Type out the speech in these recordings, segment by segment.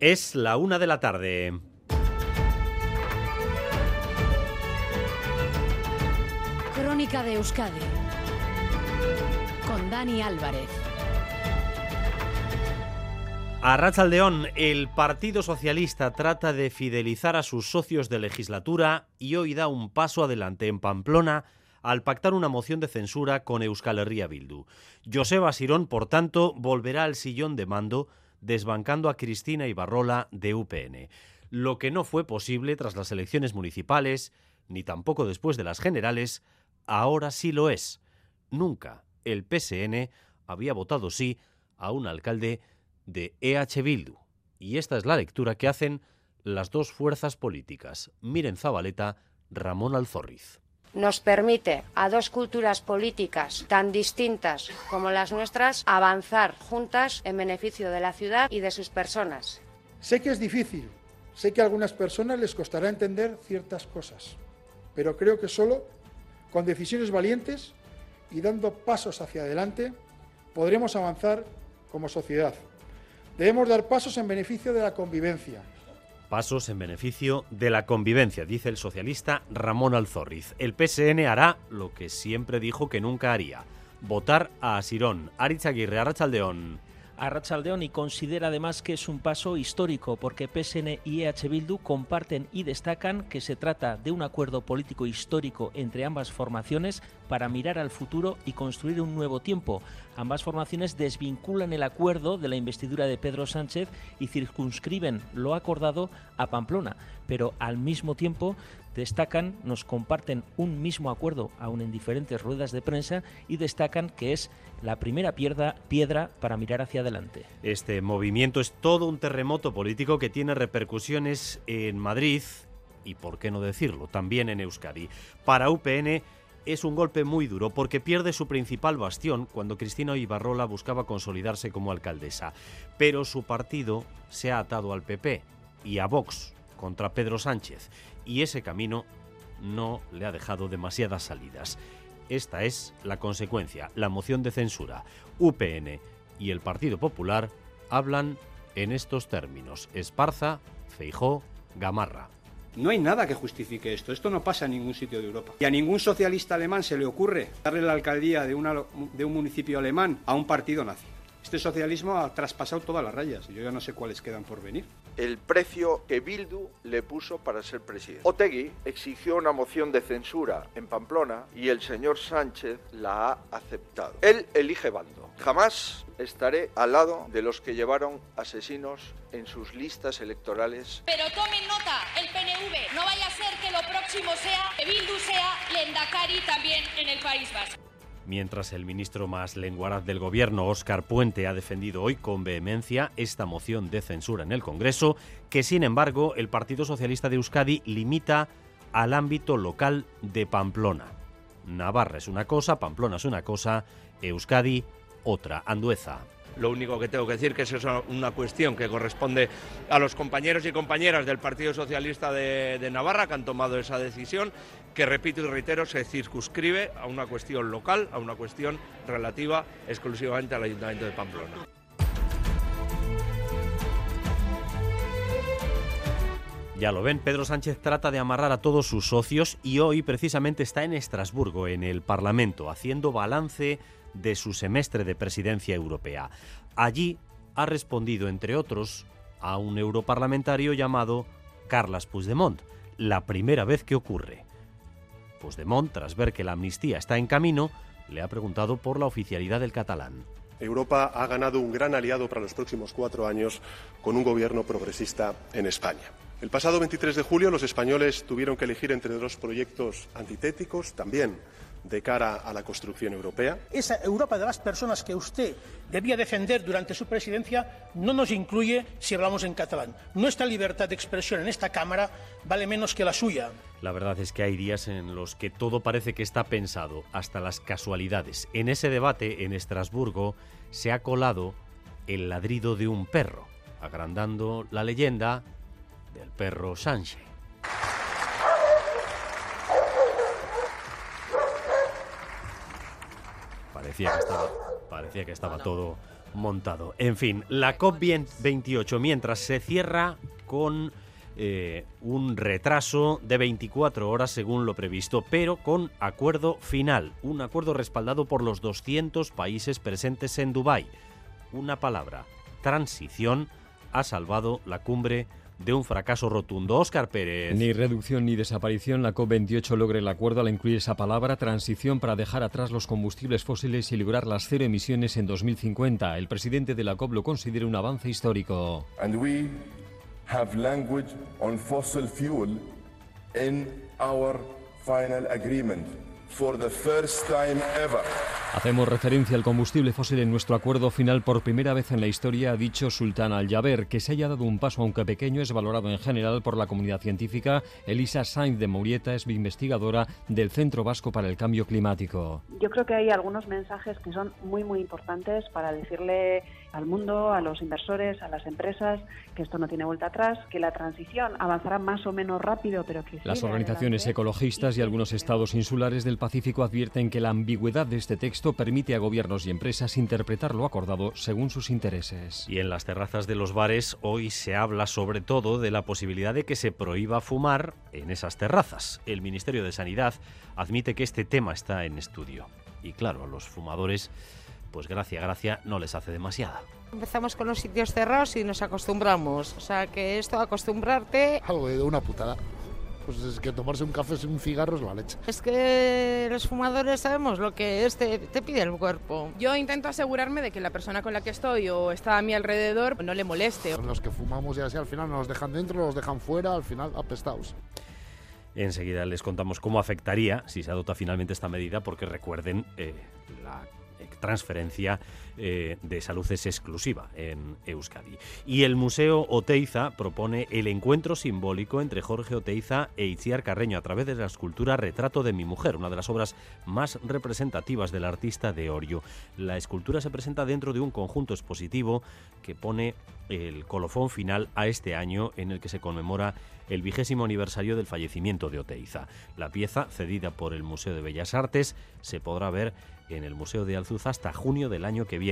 Es la una de la tarde. Crónica de Euskadi con Dani Álvarez. A Rachaldeón, el Partido Socialista trata de fidelizar a sus socios de legislatura y hoy da un paso adelante en Pamplona al pactar una moción de censura con Euskal Herria Bildu. Joseba Sirón, por tanto, volverá al sillón de mando desbancando a Cristina Ibarrola de UPN, lo que no fue posible tras las elecciones municipales, ni tampoco después de las generales, ahora sí lo es. Nunca el PSN había votado sí a un alcalde de EH Bildu. Y esta es la lectura que hacen las dos fuerzas políticas, Miren Zabaleta, Ramón Alzorriz nos permite a dos culturas políticas tan distintas como las nuestras avanzar juntas en beneficio de la ciudad y de sus personas. Sé que es difícil, sé que a algunas personas les costará entender ciertas cosas, pero creo que solo con decisiones valientes y dando pasos hacia adelante podremos avanzar como sociedad. Debemos dar pasos en beneficio de la convivencia, Pasos en beneficio de la convivencia, dice el socialista Ramón Alzorriz. El PSN hará lo que siempre dijo que nunca haría, votar a Asirón. Aritz Aguirre, Arrachaldeón a Rachaldeón y considera además que es un paso histórico porque PSN y EH Bildu comparten y destacan que se trata de un acuerdo político histórico entre ambas formaciones para mirar al futuro y construir un nuevo tiempo. Ambas formaciones desvinculan el acuerdo de la investidura de Pedro Sánchez y circunscriben lo acordado a Pamplona, pero al mismo tiempo destacan, nos comparten un mismo acuerdo, aún en diferentes ruedas de prensa, y destacan que es la primera piedra, piedra para mirar hacia adelante. Este movimiento es todo un terremoto político que tiene repercusiones en Madrid y, por qué no decirlo, también en Euskadi. Para UPN es un golpe muy duro porque pierde su principal bastión cuando Cristina Ibarrola buscaba consolidarse como alcaldesa. Pero su partido se ha atado al PP y a Vox contra Pedro Sánchez y ese camino no le ha dejado demasiadas salidas. Esta es la consecuencia, la moción de censura. UPN y el Partido Popular hablan en estos términos. Esparza, Feijó, Gamarra. No hay nada que justifique esto. Esto no pasa en ningún sitio de Europa. Y a ningún socialista alemán se le ocurre darle la alcaldía de, de un municipio alemán a un partido nazi. Este socialismo ha traspasado todas las rayas yo ya no sé cuáles quedan por venir. El precio que Bildu le puso para ser presidente. Otegui exigió una moción de censura en Pamplona y el señor Sánchez la ha aceptado. Él elige bando. Jamás estaré al lado de los que llevaron asesinos en sus listas electorales. Pero tomen nota, el PNV, no vaya a ser que lo próximo sea que Bildu sea Lendakari también en el País Vasco mientras el ministro más lenguaraz del gobierno, Óscar Puente, ha defendido hoy con vehemencia esta moción de censura en el Congreso, que sin embargo el Partido Socialista de Euskadi limita al ámbito local de Pamplona. Navarra es una cosa, Pamplona es una cosa, Euskadi otra, Andueza. Lo único que tengo que decir que es una cuestión que corresponde a los compañeros y compañeras del Partido Socialista de, de, Navarra que han tomado esa decisión, que repito y reitero, se circunscribe a una cuestión local, a una cuestión relativa exclusivamente al Ayuntamiento de Pamplona. Ya lo ven, Pedro Sánchez trata de amarrar a todos sus socios y hoy precisamente está en Estrasburgo, en el Parlamento, haciendo balance de su semestre de presidencia europea. Allí ha respondido, entre otros, a un europarlamentario llamado Carles Puigdemont, la primera vez que ocurre. Puigdemont, tras ver que la amnistía está en camino, le ha preguntado por la oficialidad del catalán. Europa ha ganado un gran aliado para los próximos cuatro años con un gobierno progresista en España. El pasado 23 de julio los españoles tuvieron que elegir entre dos proyectos antitéticos, también de cara a la construcción europea? Esa Europa de las personas que usted debía defender durante su presidencia no nos incluye si hablamos en catalán. Nuestra libertad de expresión en esta Cámara vale menos que la suya. La verdad es que hay días en los que todo parece que está pensado, hasta las casualidades. En ese debate en Estrasburgo se ha colado el ladrido de un perro, agrandando la leyenda del perro Sánchez. Parecía que estaba, parecía que estaba todo, montado. En fin, la COP28 mientras se cierra con eh, un retraso de 24 horas según lo previsto, pero con acuerdo final, un acuerdo respaldado por los 200 países presentes en Dubái. Una palabra, transición, ha salvado la cumbre de un fracaso rotundo. Óscar Pérez. Ni reducción ni desaparición, la COP28 logra el acuerdo al incluir esa palabra transición para dejar atrás los combustibles fósiles y lograr las cero emisiones en 2050. El presidente de la COP lo considera un avance histórico. And we have language on fossil fuel in our final agreement for the first time ever. Hacemos referencia al combustible fósil en nuestro acuerdo final por primera vez en la historia, ha dicho Sultán Al-Jaber. Que se haya dado un paso, aunque pequeño, es valorado en general por la comunidad científica. Elisa Sainz de Murieta es investigadora del Centro Vasco para el Cambio Climático. Yo creo que hay algunos mensajes que son muy, muy importantes para decirle al mundo, a los inversores, a las empresas, que esto no tiene vuelta atrás, que la transición avanzará más o menos rápido, pero que... Las organizaciones ecologistas y algunos estados insulares del Pacífico advierten que la ambigüedad de este texto permite a gobiernos y empresas interpretar lo acordado según sus intereses. Y en las terrazas de los bares hoy se habla sobre todo de la posibilidad de que se prohíba fumar en esas terrazas. El Ministerio de Sanidad admite que este tema está en estudio. Y claro, a los fumadores pues gracia, gracia no les hace demasiada. Empezamos con los sitios cerrados y nos acostumbramos. O sea que esto, acostumbrarte... Algo de una putada. Pues es que tomarse un café sin un cigarro es la leche. Es que los fumadores sabemos lo que es, te, te, pide el cuerpo. Yo intento asegurarme de que la persona con la que estoy o está a mi alrededor no le moleste. Los que fumamos y así al final nos dejan dentro, los dejan fuera, al final apestados. Enseguida les contamos cómo afectaría si se adopta finalmente esta medida, porque recuerden, eh, la transferencia eh, de salud es exclusiva en Euskadi. Y el Museo Oteiza propone el encuentro simbólico entre Jorge Oteiza e Itziar Carreño a través de la escultura Retrato de mi mujer, una de las obras más representativas del artista de Orio. La escultura se presenta dentro de un conjunto expositivo que pone el colofón final a este año en el que se conmemora el vigésimo aniversario del fallecimiento de Oteiza. La pieza, cedida por el Museo de Bellas Artes, se podrá ver en el Museo de Alzuza hasta junio del año que viene.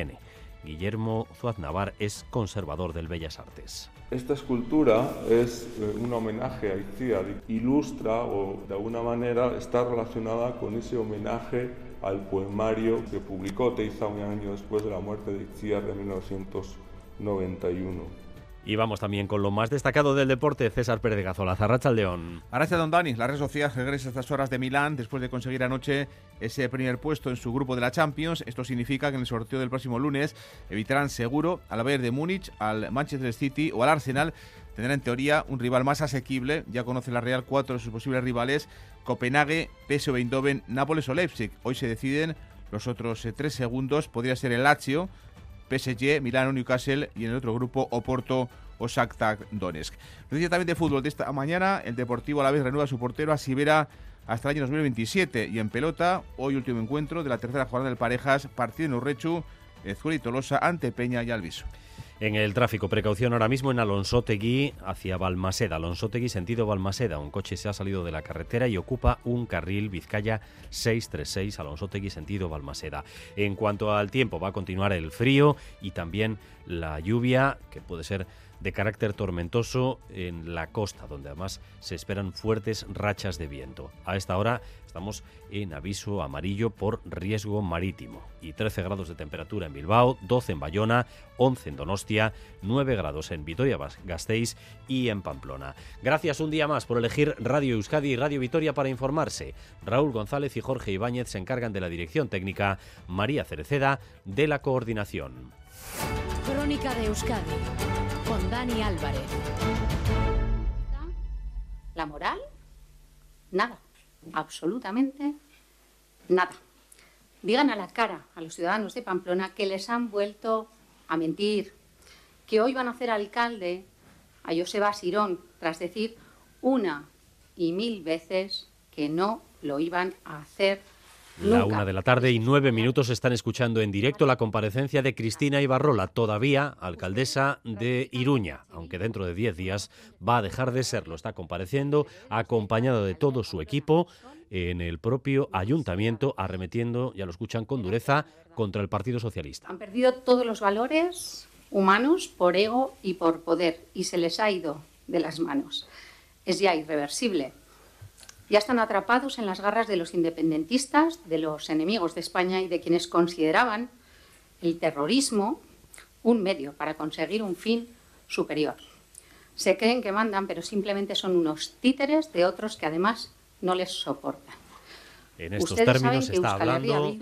Guillermo Zuaznavar es conservador del Bellas Artes. Esta escultura es eh, un homenaje a Itziar, ilustra o de alguna manera está relacionada con ese homenaje al poemario que publicó Teiza un año después de la muerte de Itziar de 1991. Y vamos también con lo más destacado del deporte, César Pérez de Gazola, Zarracha León. Gracias, Don Dani. La red social regresa a estas horas de Milán después de conseguir anoche ese primer puesto en su grupo de la Champions. Esto significa que en el sorteo del próximo lunes evitarán seguro al Bayern de Múnich, al Manchester City o al Arsenal. Tendrán en teoría un rival más asequible. Ya conoce la Real cuatro de sus posibles rivales: Copenhague, PSV Eindhoven, Nápoles o Leipzig. Hoy se deciden los otros eh, tres segundos. Podría ser el Lazio PSG, Milano, Newcastle y en el otro grupo Oporto o Shakhtar Donetsk. Noticia también de fútbol de esta mañana, el Deportivo a la vez renueva su portero a Sibera hasta el año 2027 y en pelota, hoy último encuentro de la tercera jornada del Parejas, partido en Urrechu, Ezcuela y Tolosa ante Peña y Alviso. En el tráfico, precaución ahora mismo en Alonsotegui hacia Balmaseda. Alonsotegui sentido Balmaseda. Un coche se ha salido de la carretera y ocupa un carril Vizcaya 636 Alonsotegui sentido Balmaseda. En cuanto al tiempo, va a continuar el frío y también la lluvia, que puede ser de carácter tormentoso en la costa, donde además se esperan fuertes rachas de viento. A esta hora estamos en aviso amarillo por riesgo marítimo y 13 grados de temperatura en Bilbao, 12 en Bayona, 11 en Donostia, 9 grados en Vitoria-Gasteiz y en Pamplona. Gracias un día más por elegir Radio Euskadi y Radio Vitoria para informarse. Raúl González y Jorge Ibáñez se encargan de la dirección técnica, María Cereceda de la coordinación. Crónica de Euskadi con Dani Álvarez. La moral, nada, absolutamente nada. Digan a la cara a los ciudadanos de Pamplona que les han vuelto a mentir, que hoy van a hacer alcalde a Joseba Sirón tras decir una y mil veces que no lo iban a hacer La Nunca. una de la tarde y nueve minutos están escuchando en directo la comparecencia de Cristina Ibarrola, todavía alcaldesa de Iruña, aunque dentro de diez días va a dejar de serlo. Está compareciendo acompañado de todo su equipo en el propio ayuntamiento, arremetiendo, ya lo escuchan con dureza, contra el Partido Socialista. Han perdido todos los valores humanos por ego y por poder y se les ha ido de las manos. Es ya irreversible. Ya están atrapados en las garras de los independentistas, de los enemigos de España y de quienes consideraban el terrorismo un medio para conseguir un fin superior. Se creen que mandan, pero simplemente son unos títeres de otros que además no les soportan. En estos Ustedes términos está hablando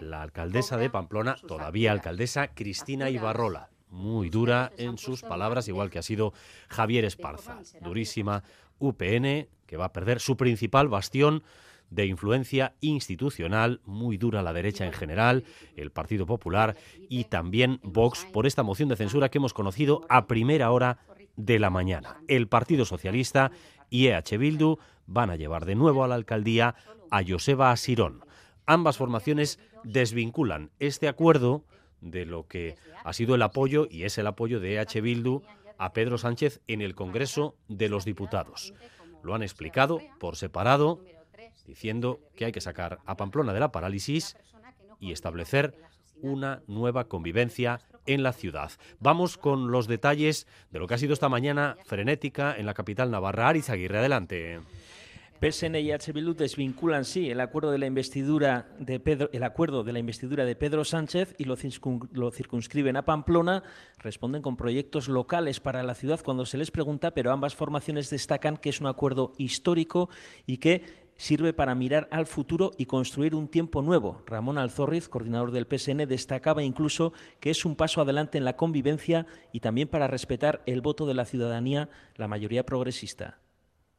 la alcaldesa de Pamplona, todavía alcaldesa, Cristina Ibarrola. Muy dura en sus palabras, igual que ha sido Javier Esparza. Durísima UPN, que va a perder su principal bastión de influencia institucional, muy dura la derecha en general, el Partido Popular y también Vox por esta moción de censura que hemos conocido a primera hora de la mañana. El Partido Socialista y EH Bildu van a llevar de nuevo a la alcaldía a Joseba Asirón. Ambas formaciones desvinculan este acuerdo de lo que ha sido el apoyo y es el apoyo de EH Bildu a Pedro Sánchez en el Congreso de los Diputados. Lo han explicado por separado, diciendo que hay que sacar a Pamplona de la parálisis y establecer una nueva convivencia en la ciudad. Vamos con los detalles de lo que ha sido esta mañana frenética en la capital navarra. Ariz Aguirre, adelante. PSN y H. Bildu desvinculan sí el acuerdo de la investidura de Pedro, el acuerdo de la investidura de Pedro Sánchez y lo, lo, circunscriben a Pamplona. Responden con proyectos locales para la ciudad cuando se les pregunta, pero ambas formaciones destacan que es un acuerdo histórico y que sirve para mirar al futuro y construir un tiempo nuevo. Ramón Alzorriz, coordinador del PSN, destacaba incluso que es un paso adelante en la convivencia y también para respetar el voto de la ciudadanía, la mayoría progresista.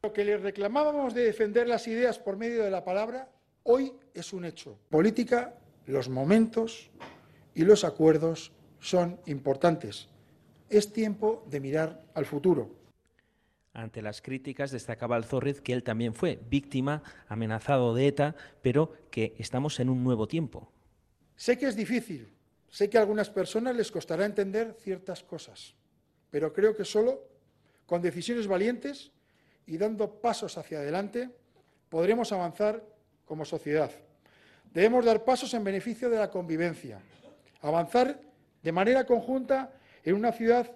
Lo que le reclamábamos de defender las ideas por medio de la palabra, hoy es un hecho. Política, los momentos y los acuerdos son importantes. Es tiempo de mirar al futuro. Ante las críticas destacaba Alzorriz que él también fue víctima, amenazado de ETA, pero que estamos en un nuevo tiempo. Sé que es difícil, sé que a algunas personas les costará entender ciertas cosas, pero creo que solo con decisiones valientes y dando pasos hacia adelante podremos avanzar como sociedad. Debemos dar pasos en beneficio de la convivencia, avanzar de manera conjunta en una ciudad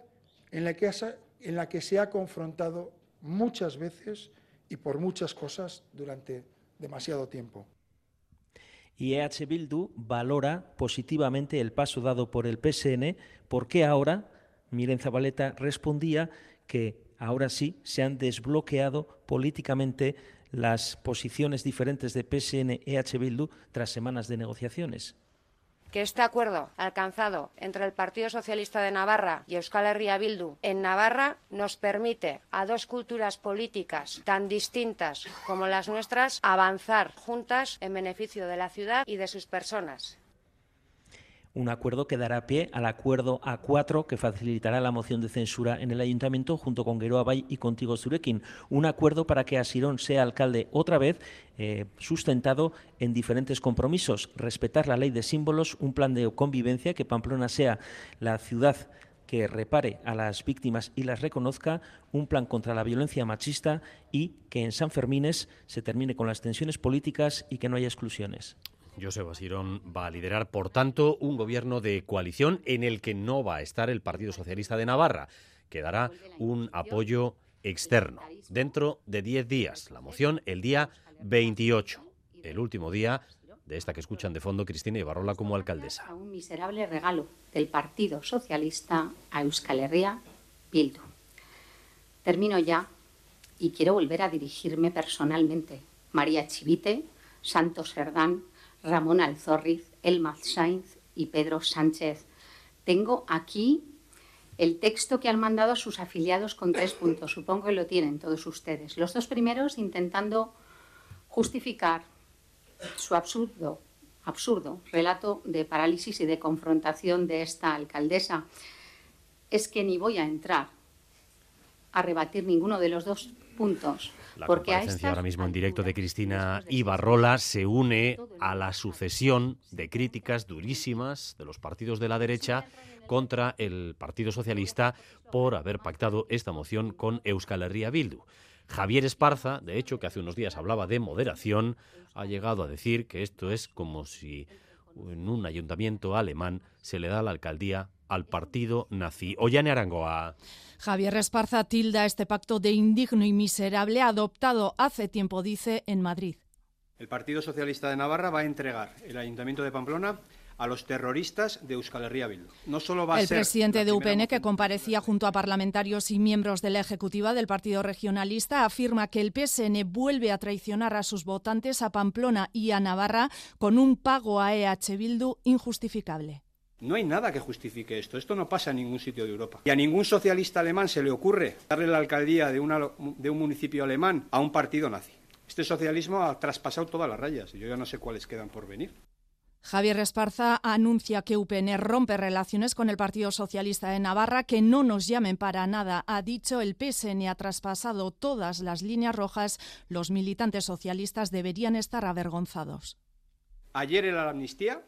en la que, se ha confrontado muchas veces y por muchas cosas durante demasiado tiempo. Y EH Bildu valora positivamente el paso dado por el PSN porque ahora, Miren Zabaleta respondía que ahora sí se han desbloqueado políticamente las posiciones diferentes de PSN EH Bildu tras semanas de negociaciones. Que este acuerdo alcanzado entre el Partido Socialista de Navarra y Euskal Herria Bildu en Navarra nos permite a dos culturas políticas tan distintas como las nuestras avanzar juntas en beneficio de la ciudad y de sus personas un acuerdo que dará pie al acuerdo A4 que facilitará la moción de censura en el ayuntamiento junto con Guero Abay y contigo Zurekin. Un acuerdo para que Asirón sea alcalde otra vez, eh, sustentado en diferentes compromisos. Respetar la ley de símbolos, un plan de convivencia, que Pamplona sea la ciudad que repare a las víctimas y las reconozca, un plan contra la violencia machista y que en San Fermines se termine con las tensiones políticas y que no haya exclusiones. José Basirón va a liderar, por tanto, un gobierno de coalición en el que no va a estar el Partido Socialista de Navarra, que dará un apoyo externo dentro de 10 días. La moción el día 28, el último día de esta que escuchan de fondo Cristina Ibarrola como alcaldesa. Un miserable regalo del Partido Socialista a Euskal Herria Bildu. Termino ya y quiero volver a dirigirme personalmente. María Chivite, Santos Serdán, Ramón Alzorriz, Elmaz Sainz y Pedro Sánchez. Tengo aquí el texto que han mandado a sus afiliados con tres puntos. Supongo que lo tienen todos ustedes. Los dos primeros intentando justificar su absurdo, absurdo relato de parálisis y de confrontación de esta alcaldesa. Es que ni voy a entrar a rebatir ninguno de los dos puntos La porque comparecencia ahora mismo en directo de Cristina Ibarrola se une a la sucesión de críticas durísimas de los partidos de la derecha contra el Partido Socialista por haber pactado esta moción con Euskal Herria Bildu. Javier Esparza, de hecho, que hace unos días hablaba de moderación, ha llegado a decir que esto es como si en un ayuntamiento alemán se le da la alcaldía al partido nazi. Ollane Arangoa. Javier Esparza tilda este pacto de indigno y miserable adoptado hace tiempo, dice, en Madrid. El Partido Socialista de Navarra va a entregar el Ayuntamiento de Pamplona a los terroristas de Euskal Herria Bildu. No solo va a el ser presidente de UPN, que comparecía junto a parlamentarios y miembros de la ejecutiva del Partido Regionalista, afirma que el PSN vuelve a traicionar a sus votantes a Pamplona y a Navarra con un pago a EH Bildu injustificable. No hay nada que justifique esto. Esto no pasa en ningún sitio de Europa. Y a ningún socialista alemán se le ocurre darle la alcaldía de, una- de un municipio alemán a un partido nazi. Este socialismo ha traspasado todas las rayas y yo ya no sé cuáles quedan por venir. Javier Esparza anuncia que UPN rompe relaciones con el Partido Socialista de Navarra, que no nos llamen para nada. Ha dicho el PSN ha traspasado todas las líneas rojas. Los militantes socialistas deberían estar avergonzados. Ayer era la amnistía,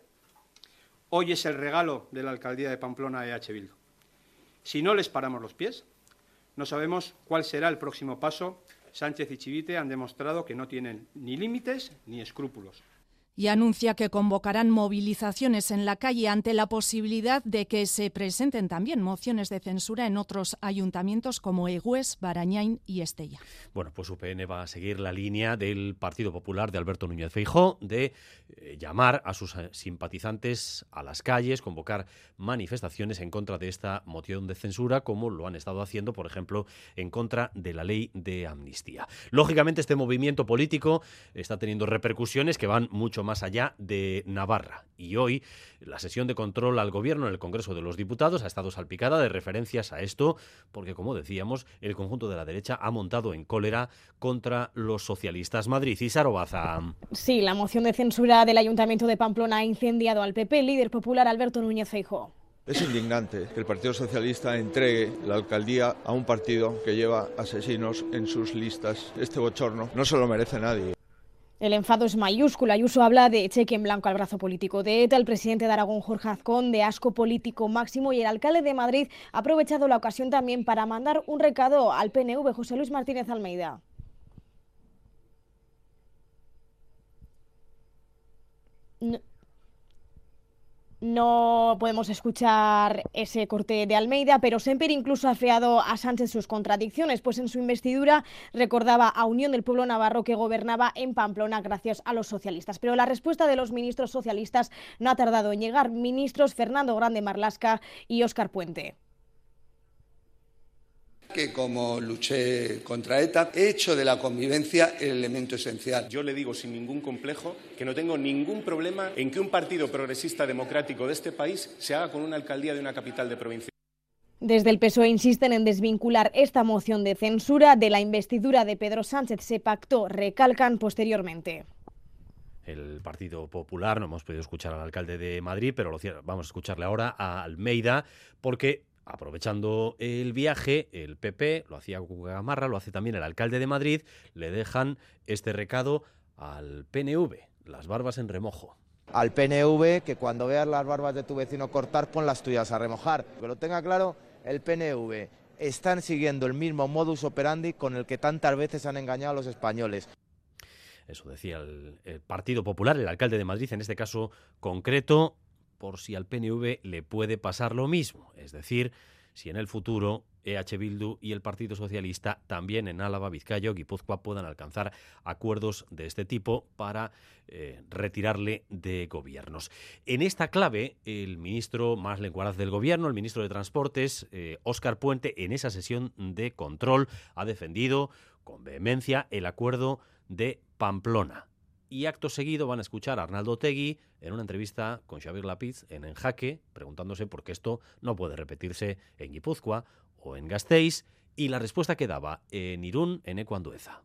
hoy es el regalo de la alcaldía de Pamplona a EH Bildu. Si no les paramos los pies, no sabemos cuál será el próximo paso. Sánchez y Chivite han demostrado que no tienen ni límites ni escrúpulos. Y anuncia que convocarán movilizaciones en la calle ante la posibilidad de que se presenten también mociones de censura en otros ayuntamientos como Egües, Barañain y Estella. Bueno, pues UPN va a seguir la línea del Partido Popular de Alberto Núñez Feijó de eh, llamar a sus eh, simpatizantes a las calles, convocar manifestaciones en contra de esta moción de censura, como lo han estado haciendo, por ejemplo, en contra de la ley de amnistía. Lógicamente, este movimiento político está teniendo repercusiones que van mucho más allá de Navarra. Y hoy la sesión de control al gobierno en el Congreso de los Diputados ha estado salpicada de referencias a esto, porque como decíamos, el conjunto de la derecha ha montado en cólera contra los socialistas. Madrid y Sarobaza. Sí, la moción de censura del Ayuntamiento de Pamplona ha incendiado al PP, el líder popular Alberto Núñez Feijóo. Es indignante que el Partido Socialista entregue la alcaldía a un partido que lleva asesinos en sus listas. Este bochorno no se lo merece nadie. El enfado es mayúsculo. Ayuso habla de cheque en blanco al brazo político de ETA, el presidente de Aragón, Jorge Azcón, de asco político máximo y el alcalde de Madrid ha aprovechado la ocasión también para mandar un recado al PNV, José Luis Martínez Almeida. No podemos escuchar ese corte de Almeida, pero Semper incluso ha afeado a Sánchez sus contradicciones, pues en su investidura recordaba a Unión del Pueblo Navarro que gobernaba en Pamplona gracias a los socialistas. Pero la respuesta de los ministros socialistas no ha tardado en llegar. Ministros Fernando Grande Marlasca y Óscar Puente. Que como luché contra ETA, he hecho de la convivencia el elemento esencial. Yo le digo sin ningún complejo que no tengo ningún problema en que un partido progresista democrático de este país se haga con una alcaldía de una capital de provincia. Desde el PSOE insisten en desvincular esta moción de censura de la investidura de Pedro Sánchez. Se pactó, recalcan posteriormente. el Partido Popular. No hemos podido escuchar al alcalde de Madrid, pero lo cier- vamos a escucharle ahora a Almeida, porque aprovechando el viaje, el PP, lo hacía Gamarra, lo hace también el alcalde de Madrid, le dejan este recado al PNV, las barbas en remojo. al PNV que cuando veas las barbas de tu vecino cortar, pon las tuyas a remojar. Que lo tenga claro, el PNV están siguiendo el mismo modus operandi con el que tantas veces han engañado a los españoles. Eso decía el, el Partido Popular, el alcalde de Madrid, en este caso concreto, por si al PNV le puede pasar lo mismo. Es decir, si en el futuro EH Bildu y el Partido Socialista también en Álava, Vizcaya o Guipúzcoa puedan alcanzar acuerdos de este tipo para eh, retirarle de gobiernos. En esta clave, el ministro más lenguaraz del gobierno, el ministro de Transportes, eh, Óscar Puente, en esa sesión de control ha defendido con vehemencia el acuerdo de Pamplona. Y acto seguido van a escuchar a Arnaldo Tegui en una entrevista con Xavier Lapiz en En Jaque, preguntándose por qué esto no puede repetirse en Guipúzcoa o en Gasteiz, y la respuesta que daba en Irún, en Ecuandueza.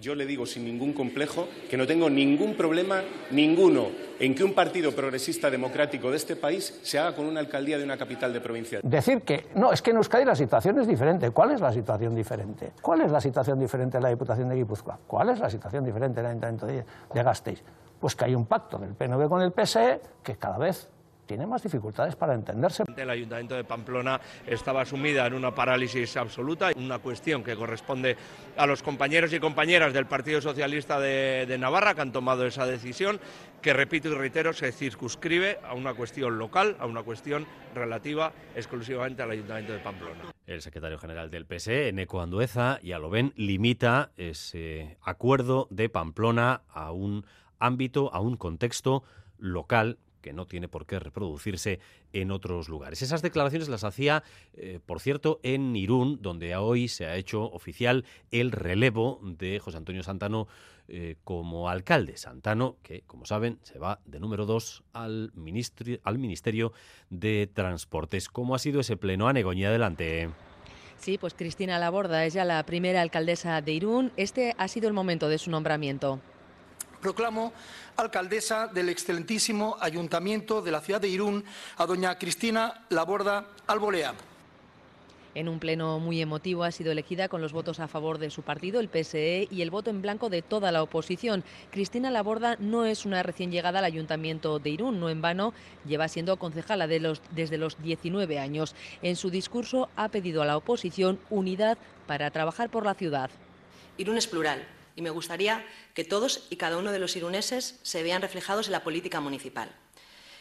Yo le digo sin ningún complejo que no tengo ningún problema, ninguno, en que un partido progresista democrático de este país se haga con una alcaldía de una capital de provincia. Decir que no, es que en Euskadi la situación es diferente. ¿Cuál es la situación diferente? ¿Cuál es la situación diferente de la Diputación de Guipúzcoa? ¿Cuál es la situación diferente del Ayuntamiento de, Gasteiz? Pues que hay un pacto del PNV con el PSE que cada vez tiene más dificultades para entenderse. El Ayuntamiento de Pamplona estaba sumida en una parálisis absoluta, una cuestión que corresponde a los compañeros y compañeras del Partido Socialista de, de Navarra que han tomado esa decisión, que repito y reitero, se circunscribe a una cuestión local, a una cuestión relativa exclusivamente al Ayuntamiento de Pamplona. El secretario general del PSE, Eneco Andueza, ya lo ven, limita ese acuerdo de Pamplona a un ámbito, a un contexto local que no tiene por qué reproducirse en otros lugares. Esas declaraciones las hacía, eh, por cierto, en Irún, donde hoy se ha hecho oficial el relevo de José Antonio Santano eh, como alcalde. Santano, que, como saben, se va de número dos al, al Ministerio de Transportes. ¿Cómo ha sido ese pleno? Anegoña, adelante. Sí, pues Cristina Laborda es ya la primera alcaldesa de Irún. Este ha sido el momento de su nombramiento proclamo alcaldesa del excelentísimo Ayuntamiento de la ciudad de Irún a doña Cristina Laborda Albolea. En un pleno muy emotivo ha sido elegida con los votos a favor de su partido, el PSE, y el voto en blanco de toda la oposición. Cristina Laborda no es una recién llegada al Ayuntamiento de Irún, no en vano, lleva siendo concejala de los, desde los 19 años. En su discurso ha pedido a la oposición unidad para trabajar por la ciudad. Irún es plural, y me gustaría que todos y cada uno de los iruneses se vean reflejados en la política municipal.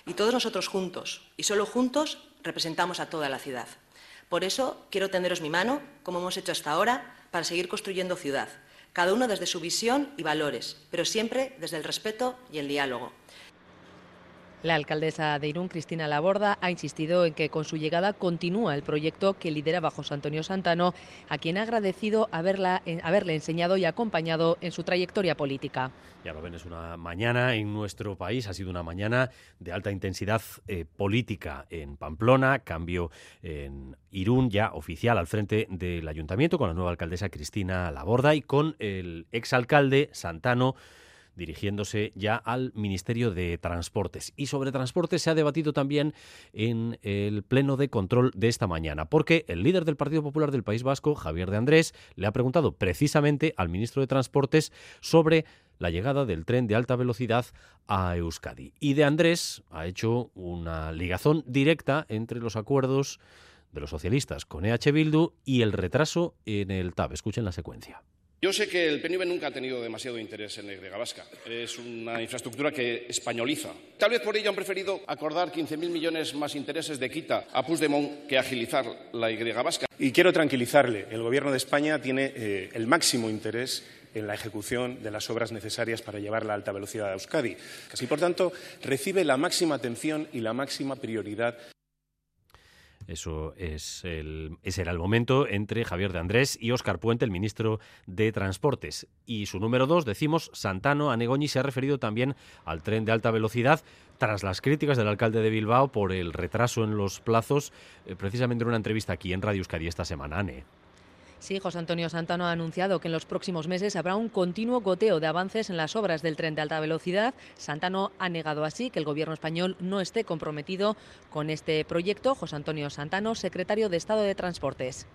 Y todos nosotros juntos, y solo juntos, representamos a toda la ciudad. Por eso quiero tenderos mi mano, como hemos hecho hasta ahora, para seguir construyendo ciudad, cada uno desde su visión y valores, pero siempre desde el respeto y el diálogo. La alcaldesa de Irún, Cristina Laborda, ha insistido en que con su llegada continúa el proyecto que lidera José Antonio Santano, a quien ha agradecido eh, haberle enseñado y acompañado en su trayectoria política. Ya lo ven, es una mañana en nuestro país, ha sido una mañana de alta intensidad eh, política en Pamplona, cambio en Irún, ya oficial al frente del ayuntamiento, con la nueva alcaldesa Cristina Laborda y con el exalcalde Santano dirigiéndose ya al Ministerio de Transportes. Y sobre transportes se ha debatido también en el pleno de control de esta mañana, porque el líder del Partido Popular del País Vasco, Javier de Andrés, le ha preguntado precisamente al ministro de Transportes sobre la llegada del tren de alta velocidad a Euskadi. Y de Andrés ha hecho una ligazón directa entre los acuerdos de los socialistas con EH Bildu y el retraso en el TAB. Escuchen la secuencia. Yo sé que el PNV nunca ha tenido demasiado interés en la Y vasca. Es una infraestructura que españoliza. Tal vez por ello han preferido acordar 15.000 millones más intereses de quita a Puigdemont que agilizar la Y vasca. Y quiero tranquilizarle, el Gobierno de España tiene eh, el máximo interés en la ejecución de las obras necesarias para llevar la alta velocidad a Euskadi. Así, por tanto, recibe la máxima atención y la máxima prioridad eso es el, ese era el momento entre Javier de Andrés y Óscar Puente, el ministro de Transportes. Y su número dos, decimos, Santano Anegoñi, se ha referido también al tren de alta velocidad tras las críticas del alcalde de Bilbao por el retraso en los plazos, eh, precisamente en una entrevista aquí en Radio Euskadi esta semana. Ane. Sí, José Antonio Santano ha anunciado que en los próximos meses habrá un continuo goteo de avances en las obras del tren de alta velocidad. Santano ha negado así que el gobierno español no esté comprometido con este proyecto. José Antonio Santano, secretario de Estado de Transportes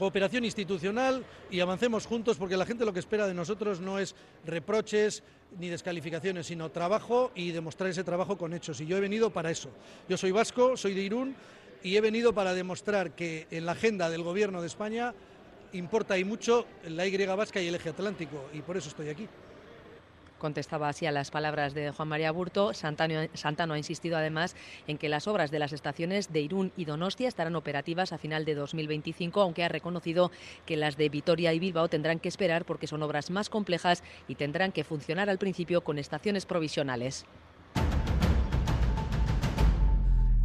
cooperación institucional y avancemos juntos porque la gente lo que espera de nosotros no es reproches ni descalificaciones, sino trabajo y demostrar ese trabajo con hechos. Y yo he venido para eso. Yo soy vasco, soy de Irún y he venido para demostrar que en la agenda del Gobierno de España importa y mucho la Y vasca y el eje atlántico, y por eso estoy aquí. Contestaba así a las palabras de Juan María Burto. Santano, Santano, ha insistido además en que las obras de las estaciones de Irún y Donostia estarán operativas a final de 2025, aunque ha reconocido que las de Vitoria y Bilbao tendrán que esperar porque son obras más complejas y tendrán que funcionar al principio con estaciones provisionales.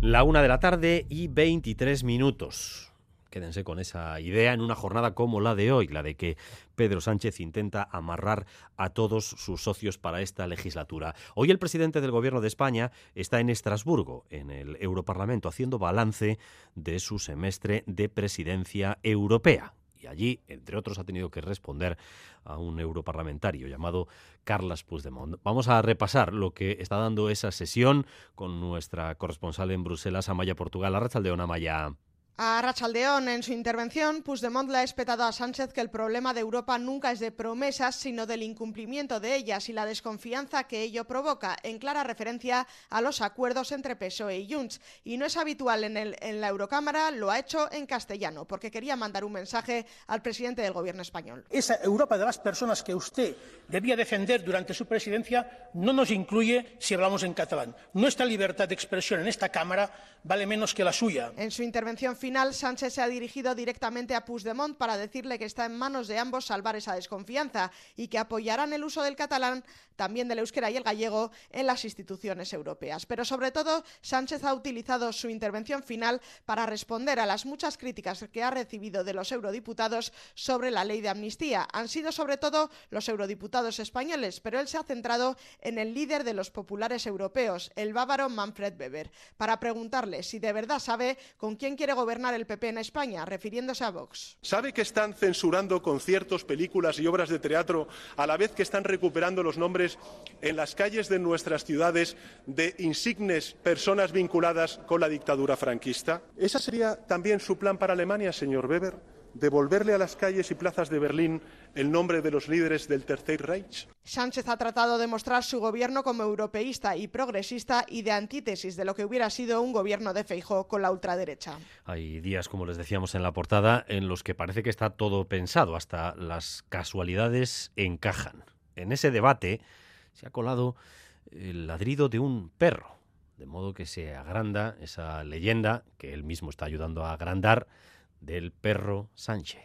La una de la tarde y 23 minutos. Quédense con esa idea en una jornada como la de hoy, la de que Pedro Sánchez intenta amarrar a todos sus socios para esta legislatura. Hoy el presidente del Gobierno de España está en Estrasburgo, en el Europarlamento, haciendo balance de su semestre de presidencia europea y allí, entre otros, ha tenido que responder a un europarlamentario llamado Carles Puigdemont. Vamos a repasar lo que está dando esa sesión con nuestra corresponsal en Bruselas, Amaya Portugal. Arrachaldeón, Amaya. A Rachaldeón, en su intervención, Puigdemont le ha espetado a Sánchez que el problema de Europa nunca es de promesas, sino del incumplimiento de ellas y la desconfianza que ello provoca, en clara referencia a los acuerdos entre PSOE y Junts. Y no es habitual en, el, en la Eurocámara, lo ha hecho en castellano, porque quería mandar un mensaje al presidente del gobierno español. Esa Europa de las personas que usted debía defender durante su presidencia no nos incluye si hablamos en catalán. Nuestra libertad de expresión en esta Cámara vale menos que la suya. En su intervención final, Sánchez se ha dirigido directamente a Puigdemont para decirle que está en manos de ambos salvar esa desconfianza y que apoyarán el uso del catalán, también del euskera y el gallego, en las instituciones europeas. Pero sobre todo, Sánchez ha utilizado su intervención final para responder a las muchas críticas que ha recibido de los eurodiputados sobre la ley de amnistía. Han sido sobre todo los eurodiputados españoles, pero él se ha centrado en el líder de los populares europeos, el bávaro Manfred Weber, para preguntarle si de verdad sabe con quién quiere gobernar el PP en España, refiriéndose a Vox. ¿Sabe que están censurando conciertos, películas y obras de teatro a la vez que están recuperando los nombres en las calles de nuestras ciudades de insignes personas vinculadas con la dictadura franquista? ¿Ese sería también su plan para Alemania, señor Weber? Devolverle a las calles y plazas de Berlín el nombre de los líderes del Tercer Reich? Sánchez ha tratado de mostrar su gobierno como europeísta y progresista y de antítesis de lo que hubiera sido un gobierno de Feijóo con la ultraderecha. Hay días, como les decíamos en la portada, en los que parece que está todo pensado, hasta las casualidades encajan. En ese debate se ha colado el ladrido de un perro, de modo que se agranda esa leyenda que él mismo está ayudando a agrandar del perro Sánchez.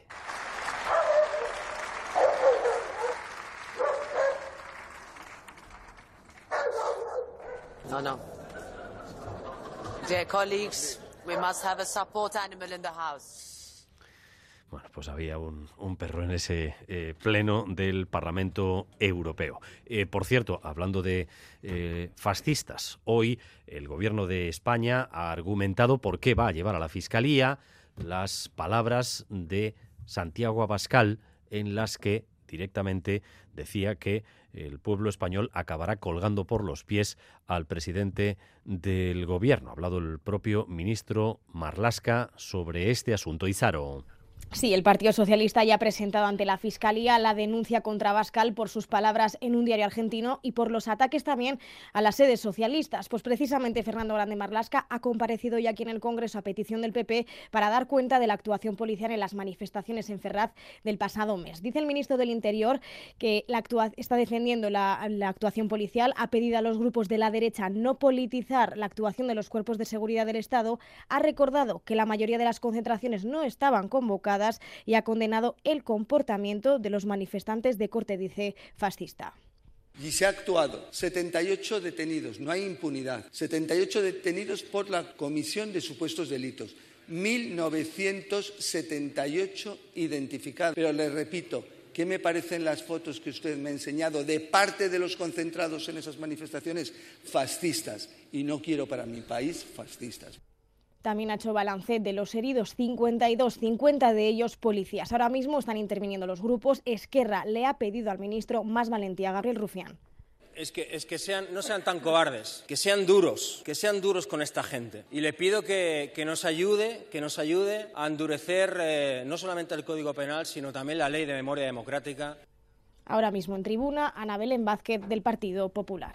No, no. Dear colleagues, we must have a support animal in the house. Bueno, pues había un, un perro en ese eh, pleno del Parlamento Europeo. Eh, por cierto, hablando de eh, fascistas, hoy el gobierno de España ha argumentado por qué va a llevar a la Fiscalía las palabras de Santiago Abascal en las que directamente decía que el pueblo español acabará colgando por los pies al presidente del gobierno. Ha hablado el propio ministro Marlasca sobre este asunto. Izaro. Sí, el Partido Socialista ya ha presentado ante la Fiscalía la denuncia contra Bascal por sus palabras en un diario argentino y por los ataques también a las sedes socialistas. Pues precisamente Fernando Grande Marlasca ha comparecido ya aquí en el Congreso a petición del PP para dar cuenta de la actuación policial en las manifestaciones en Ferraz del pasado mes. Dice el ministro del Interior que la está defendiendo la, la actuación policial, ha pedido a los grupos de la derecha no politizar la actuación de los cuerpos de seguridad del Estado, ha recordado que la mayoría de las concentraciones no estaban convocadas y ha condenado el comportamiento de los manifestantes de corte, dice, fascista. Y se ha actuado. 78 detenidos, no hay impunidad. 78 detenidos por la comisión de supuestos delitos. 1.978 identificados. Pero le repito, ¿qué me parecen las fotos que usted me ha enseñado de parte de los concentrados en esas manifestaciones? Fascistas. Y no quiero para mi país fascistas. También ha hecho balance de los heridos, 52, 50 de ellos policías. Ahora mismo están interviniendo los grupos. Esquerra le ha pedido al ministro más valentía, Gabriel Rufián. Es que, es que sean, no sean tan cobardes, que sean duros, que sean duros con esta gente. Y le pido que, que nos ayude, que nos ayude a endurecer eh, no solamente el Código Penal, sino también la Ley de Memoria Democrática. Ahora mismo en tribuna, Ana Belén Vázquez del Partido Popular.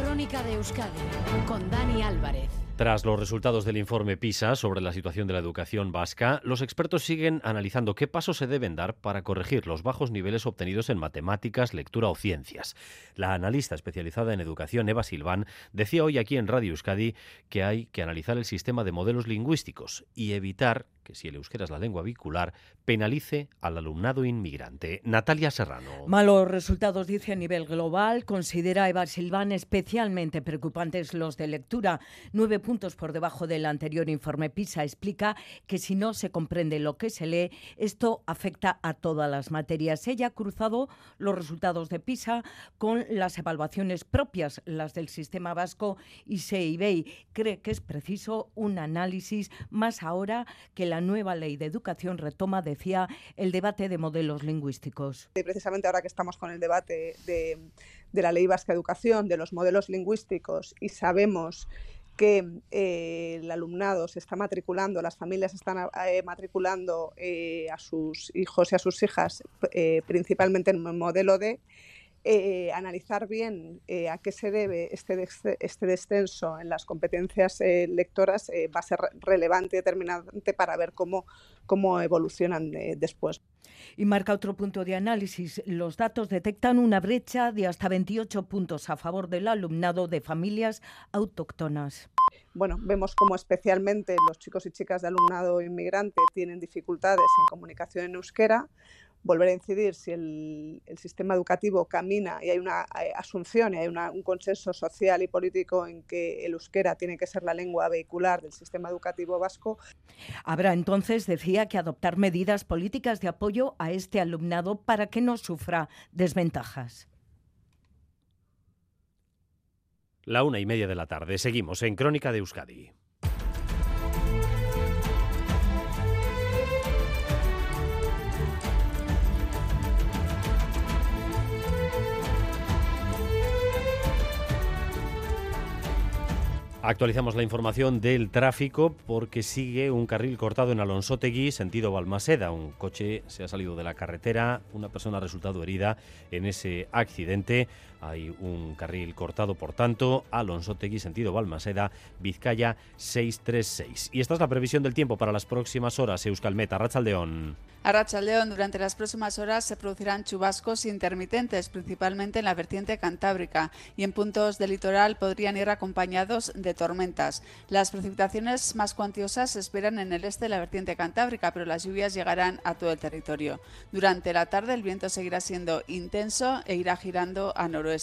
Crónica de Euskadi con Dani Álvarez. Tras los resultados del informe PISA sobre la situación de la educación vasca, los expertos siguen analizando qué pasos se deben dar para corregir los bajos niveles obtenidos en matemáticas, lectura o ciencias. La analista especializada en educación, Eva Silván, decía hoy aquí en Radio Euskadi que hay que analizar el sistema de modelos lingüísticos y evitar que si el euskera es la lengua vehicular, penalice al alumnado inmigrante. Natalia Serrano. Malos resultados, dice a nivel global. Considera Eva Silván especialmente preocupantes los de lectura. Nueve puntos por debajo del anterior informe PISA. Explica que si no se comprende lo que se lee, esto afecta a todas las materias. Ella ha cruzado los resultados de PISA con las evaluaciones propias, las del sistema vasco y SEIBEI. Cree que es preciso un análisis más ahora que la nueva ley de educación retoma, decía, el debate de modelos lingüísticos. Precisamente ahora que estamos con el debate de, de la ley vasca de educación, de los modelos lingüísticos y sabemos que eh, el alumnado se está matriculando, las familias están eh, matriculando eh, a sus hijos y a sus hijas principalmente en modelo de analizar bien a qué se debe este, este descenso en las competencias lectoras va a ser relevante y determinante para ver cómo, cómo evolucionan después. Y marca otro punto de análisis. Los datos detectan una brecha de hasta 28 puntos a favor del alumnado de familias autóctonas. Bueno, vemos como especialmente los chicos y chicas de alumnado inmigrante tienen dificultades en comunicación en euskera. Volver a incidir si el, sistema educativo camina y hay una eh, asunción y hay un consenso social y político en que el euskera tiene que ser la lengua vehicular del sistema educativo vasco. Habrá entonces, decía, que adoptar medidas políticas de apoyo a este alumnado para que no sufra desventajas. La una y media de la tarde. Seguimos en Crónica de Euskadi. Actualizamos la información del tráfico porque sigue un carril cortado en Alonsotegui, sentido Balmaseda. Un coche se ha salido de la carretera, una persona ha resultado herida en ese accidente. Hay un carril cortado, por tanto, Alonsotegui, sentido Balmaseda, Vizcaya 636. Y esta es la previsión del tiempo para las próximas horas. Euskalmeta, Rachaldeón. A Rachaldeón, durante las próximas horas se producirán chubascos intermitentes, principalmente en la vertiente cantábrica, y en puntos del litoral podrían ir acompañados de tormentas. Las precipitaciones más cuantiosas se esperan en el este de la vertiente cantábrica, pero las lluvias llegarán a todo el territorio. Durante la tarde el viento seguirá siendo intenso e irá girando a noroeste.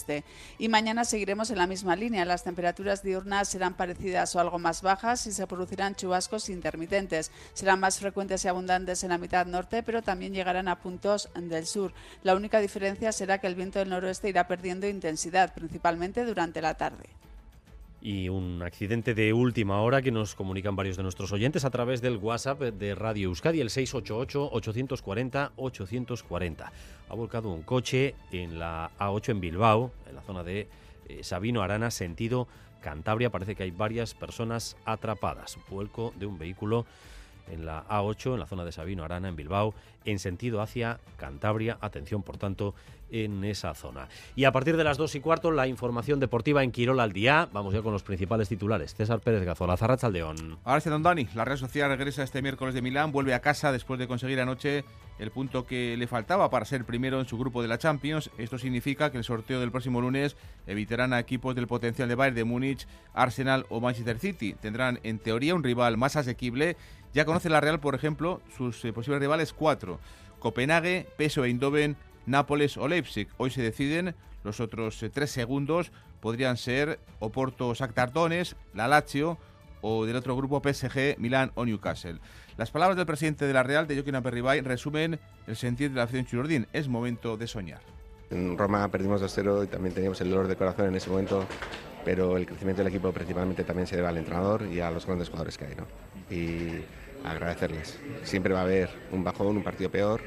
Y mañana seguiremos en la misma línea. Las temperaturas diurnas serán parecidas o algo más bajas y se producirán chubascos intermitentes. Serán más frecuentes y abundantes en la mitad norte pero también llegarán a puntos del sur. La única diferencia será que el viento del noroeste irá perdiendo intensidad, principalmente durante la tarde y un accidente de última hora que nos comunican varios de nuestros oyentes a través del WhatsApp de Radio Euskadi, el 688-840-840. Ha volcado un coche en la A8 en Bilbao, en la zona de eh, Sabino Arana, sentido Cantabria. Parece que hay varias personas atrapadas. Vuelco de un vehículo en la A8, en la zona de Sabino Arana, en Bilbao, en sentido hacia Cantabria. Atención, por tanto, en esa zona. Y a partir de las 2 y cuarto, la información deportiva en Quirol al día. Vamos ya con los principales titulares. César Pérez Gazola, Zarrachaldeón. Ahora sí, don Dani. La Real Sociedad regresa este miércoles de Milán, vuelve a casa después de conseguir anoche el punto que le faltaba para ser primero en su grupo de la Champions. Esto significa que el sorteo del próximo lunes evitarán a equipos del potencial de Bayern de Múnich, Arsenal o Manchester City. Tendrán en teoría un rival más asequible. Ya conoce la Real, por ejemplo, sus eh, posibles rivales cuatro. Copenhague, PSV Eindhoven, Nápoles o Leipzig. Hoy se deciden los otros eh, tres segundos. Podrían ser Oporto Sactardones, la Lazio o del otro grupo PSG, Milán o Newcastle. Las palabras del presidente de la Real, de Joaquín Aperribay, resumen el sentido de la acción Churordín. Es momento de soñar. En Roma perdimos 2-0 y también teníamos el dolor de corazón en ese momento, pero el crecimiento del equipo principalmente también se debe al entrenador y a los grandes jugadores que hay. ¿no? Y agradecerles. Siempre va a haber un bajón, un partido peor,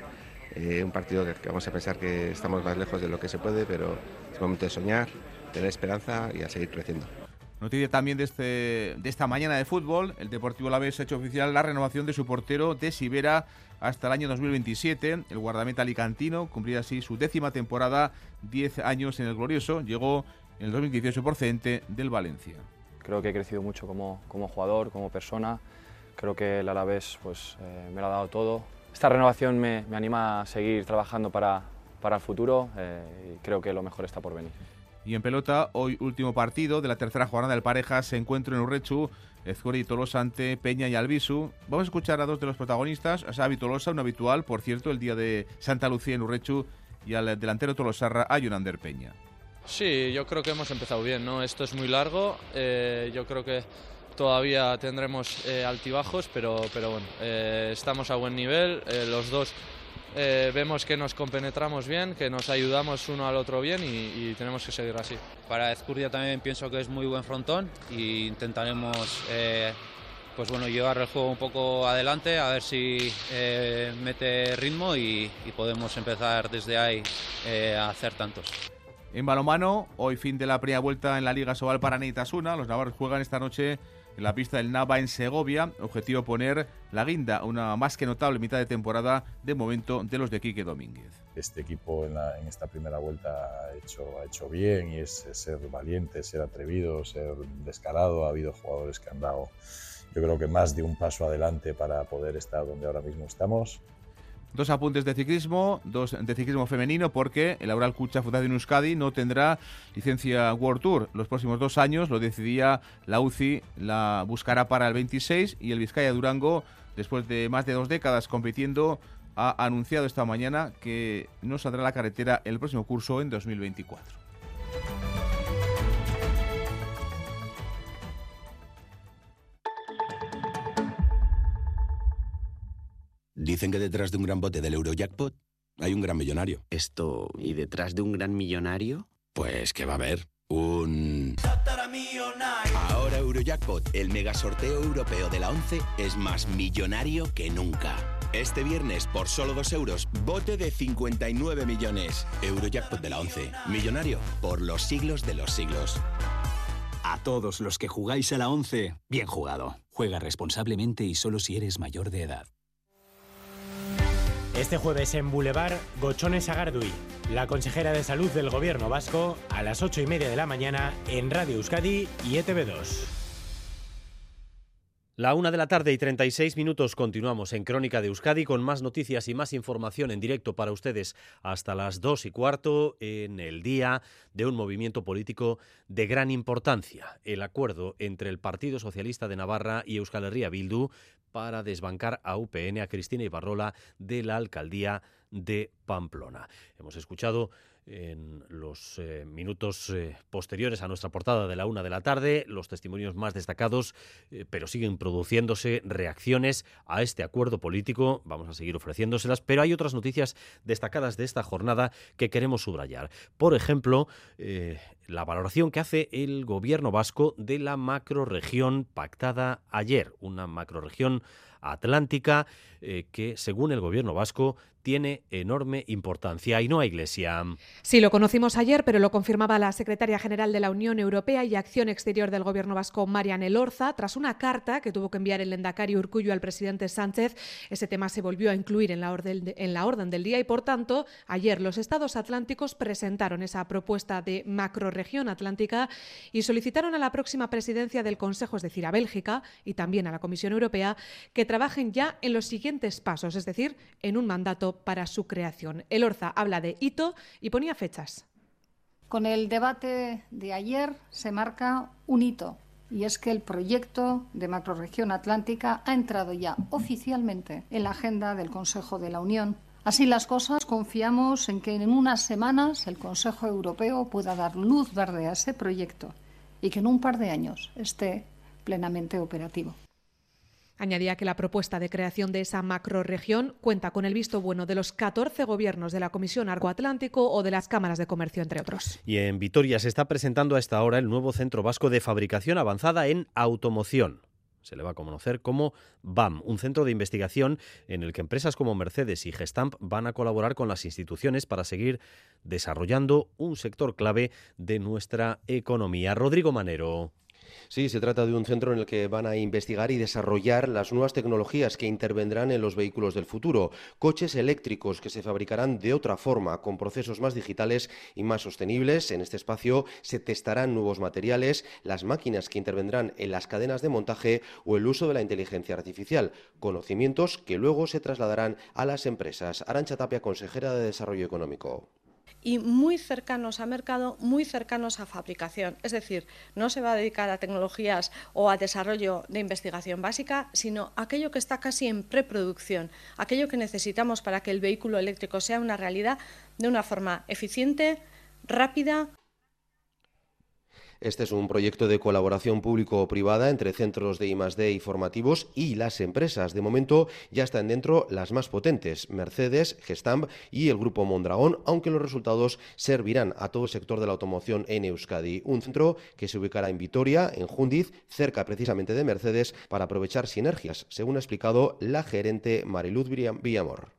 eh, un partido que vamos a pensar que estamos más lejos de lo que se puede, pero es momento de soñar, tener esperanza y a seguir creciendo. Noticia también de, este, de esta mañana de fútbol, el Deportivo Alavés ha hecho oficial la renovación de su portero de Sibera hasta el año 2027. El guardameta alicantino cumplirá así su décima temporada, 10 años en el Glorioso. Llegó en el 2018 procedente del Valencia. Creo que he crecido mucho como, como jugador, como persona. Creo que el Alavés pues, eh, me lo ha dado todo. Esta renovación me, me anima a seguir trabajando para, para el futuro eh, y creo que lo mejor está por venir. Y en pelota, hoy último partido de la tercera jornada del pareja, se encuentra en Urrechu, Ezcori y Tolosa ante Peña y Albisu. Vamos a escuchar a dos de los protagonistas, a Xavi Tolosa, un habitual, por cierto, el día de Santa Lucía en Urrechu, y al delantero Tolosarra, a Yonander Peña. Sí, yo creo que hemos empezado bien, ¿no? Esto es muy largo, eh, yo creo que todavía tendremos eh, altibajos, pero, pero bueno, eh, estamos a buen nivel, eh, los dos vemos que nos compenetramos bien, que nos ayudamos uno al otro bien y, tenemos que seguir así. Para Ezcurdia también pienso que es muy buen frontón e intentaremos pues bueno, llevar el juego un poco adelante, a ver si mete ritmo y, y, podemos empezar desde ahí a hacer tantos. En balomano, hoy fin de la primera vuelta en la Liga Sobal para Neitasuna. Los navarros juegan esta noche en la pista del Nava en Segovia. Objetivo poner la guinda, una más que notable mitad de temporada de momento de los de Quique Domínguez. Este equipo en, esta primera vuelta ha hecho, bien y es, ser valiente, ser atrevido, ser descarado. Ha habido jugadores que han dado, yo creo que más de un paso adelante para poder estar donde ahora mismo estamos. Dos apuntes de ciclismo, dos de ciclismo femenino, porque el Aural Cucha Fundación Euskadi no tendrá licencia World Tour. Los próximos dos años lo decidía la UCI, la buscará para el 26 y el Vizcaya Durango, después de más de dos décadas compitiendo, ha anunciado esta mañana que no saldrá a la carretera el próximo curso en 2024. Dicen que detrás de un gran bote del Eurojackpot hay un gran millonario. Esto, ¿y detrás de un gran millonario? Pues que va a haber un... Ahora Eurojackpot, el mega sorteo europeo de la 11, es más millonario que nunca. Este viernes, por solo 2 euros, bote de 59 millones. Eurojackpot de la 11. Millonario por los siglos de los siglos. A todos los que jugáis a la 11, bien jugado. Juega responsablemente y solo si eres mayor de edad. Este jueves en Boulevard, Gochones Agardui, la consejera de salud del gobierno vasco, a las 8 y media de la mañana en Radio Euskadi y ETV2. La una de la tarde y 36 minutos continuamos en Crónica de Euskadi con más noticias y más información en directo para ustedes hasta las dos y cuarto en el día de un movimiento político de gran importancia, el acuerdo entre el Partido Socialista de Navarra y Euskal Herria Bildu para desbancar a UPN, a Cristina Ibarrola, de la alcaldía de Pamplona. Hemos escuchado en los eh, minutos eh, posteriores a nuestra portada de la una de la tarde, los testimonios más destacados, eh, pero siguen produciéndose reacciones a este acuerdo político. Vamos a seguir ofreciéndoselas, pero hay otras noticias destacadas de esta jornada que queremos subrayar. Por ejemplo, la valoración que hace el gobierno vasco de la macroregión pactada ayer, una macroregión atlántica que, según el gobierno vasco, tiene enorme importancia y no a Iglesia. Sí, lo conocimos ayer, pero lo confirmaba la secretaria general de la Unión Europea y Acción Exterior del Gobierno vasco, Marian Elorza, tras una carta que tuvo que enviar el Lendakari Urcullo al presidente Sánchez. Ese tema se volvió a incluir en la, orden, en la orden del día y, por tanto, ayer los estados atlánticos presentaron esa propuesta de macroregión atlántica y solicitaron a la próxima presidencia del Consejo, es decir, a Bélgica y también a la Comisión Europea, que trabajen ya en los siguientes pasos, es decir, en un mandato para su creación. El Orza habla de hito y ponía fechas. Con el debate de ayer se marca un hito y es que el proyecto de macroregión atlántica ha entrado ya oficialmente en la agenda del Consejo de la Unión. Así las cosas, confiamos en que en unas semanas el Consejo Europeo pueda dar luz verde a ese proyecto y que en un par de años esté plenamente operativo. Añadía que la propuesta de creación de esa macroregión cuenta con el visto bueno de los 14 gobiernos de la Comisión Arco-Atlántico o de las cámaras de comercio, entre otros. Y en Vitoria se está presentando a esta hora el nuevo Centro Vasco de Fabricación Avanzada en Automoción se le va a conocer como BAM, un centro de investigación en el que empresas como Mercedes y Gestamp van a colaborar con las instituciones para seguir desarrollando un sector clave de nuestra economía. Rodrigo Manero. Sí, se trata de un centro en el que van a investigar y desarrollar las nuevas tecnologías que intervendrán en los vehículos del futuro, coches eléctricos que se fabricarán de otra forma, con procesos más digitales y más sostenibles. En este espacio se testarán nuevos materiales, las máquinas que intervendrán en las cadenas de montaje o el uso de la inteligencia artificial, conocimientos que luego se trasladarán a las empresas. Arancha Tapia, consejera de Desarrollo Económico y muy cercanos a mercado, muy cercanos a fabricación. Es decir, no se va a dedicar a tecnologías o a desarrollo de investigación básica, sino aquello que está casi en preproducción, aquello que necesitamos para que el vehículo eléctrico sea una realidad de una forma eficiente, rápida Este es un proyecto de colaboración público-privada entre centros de I+D y formativos y las empresas. De momento ya están dentro las más potentes, Mercedes, Gestamp y el grupo Mondragón, aunque los resultados servirán a todo el sector de la automoción en Euskadi. Un centro que se ubicará en Vitoria, en Jundiz, cerca precisamente de Mercedes, para aprovechar sinergias, según ha explicado la gerente Mariluz Villamor.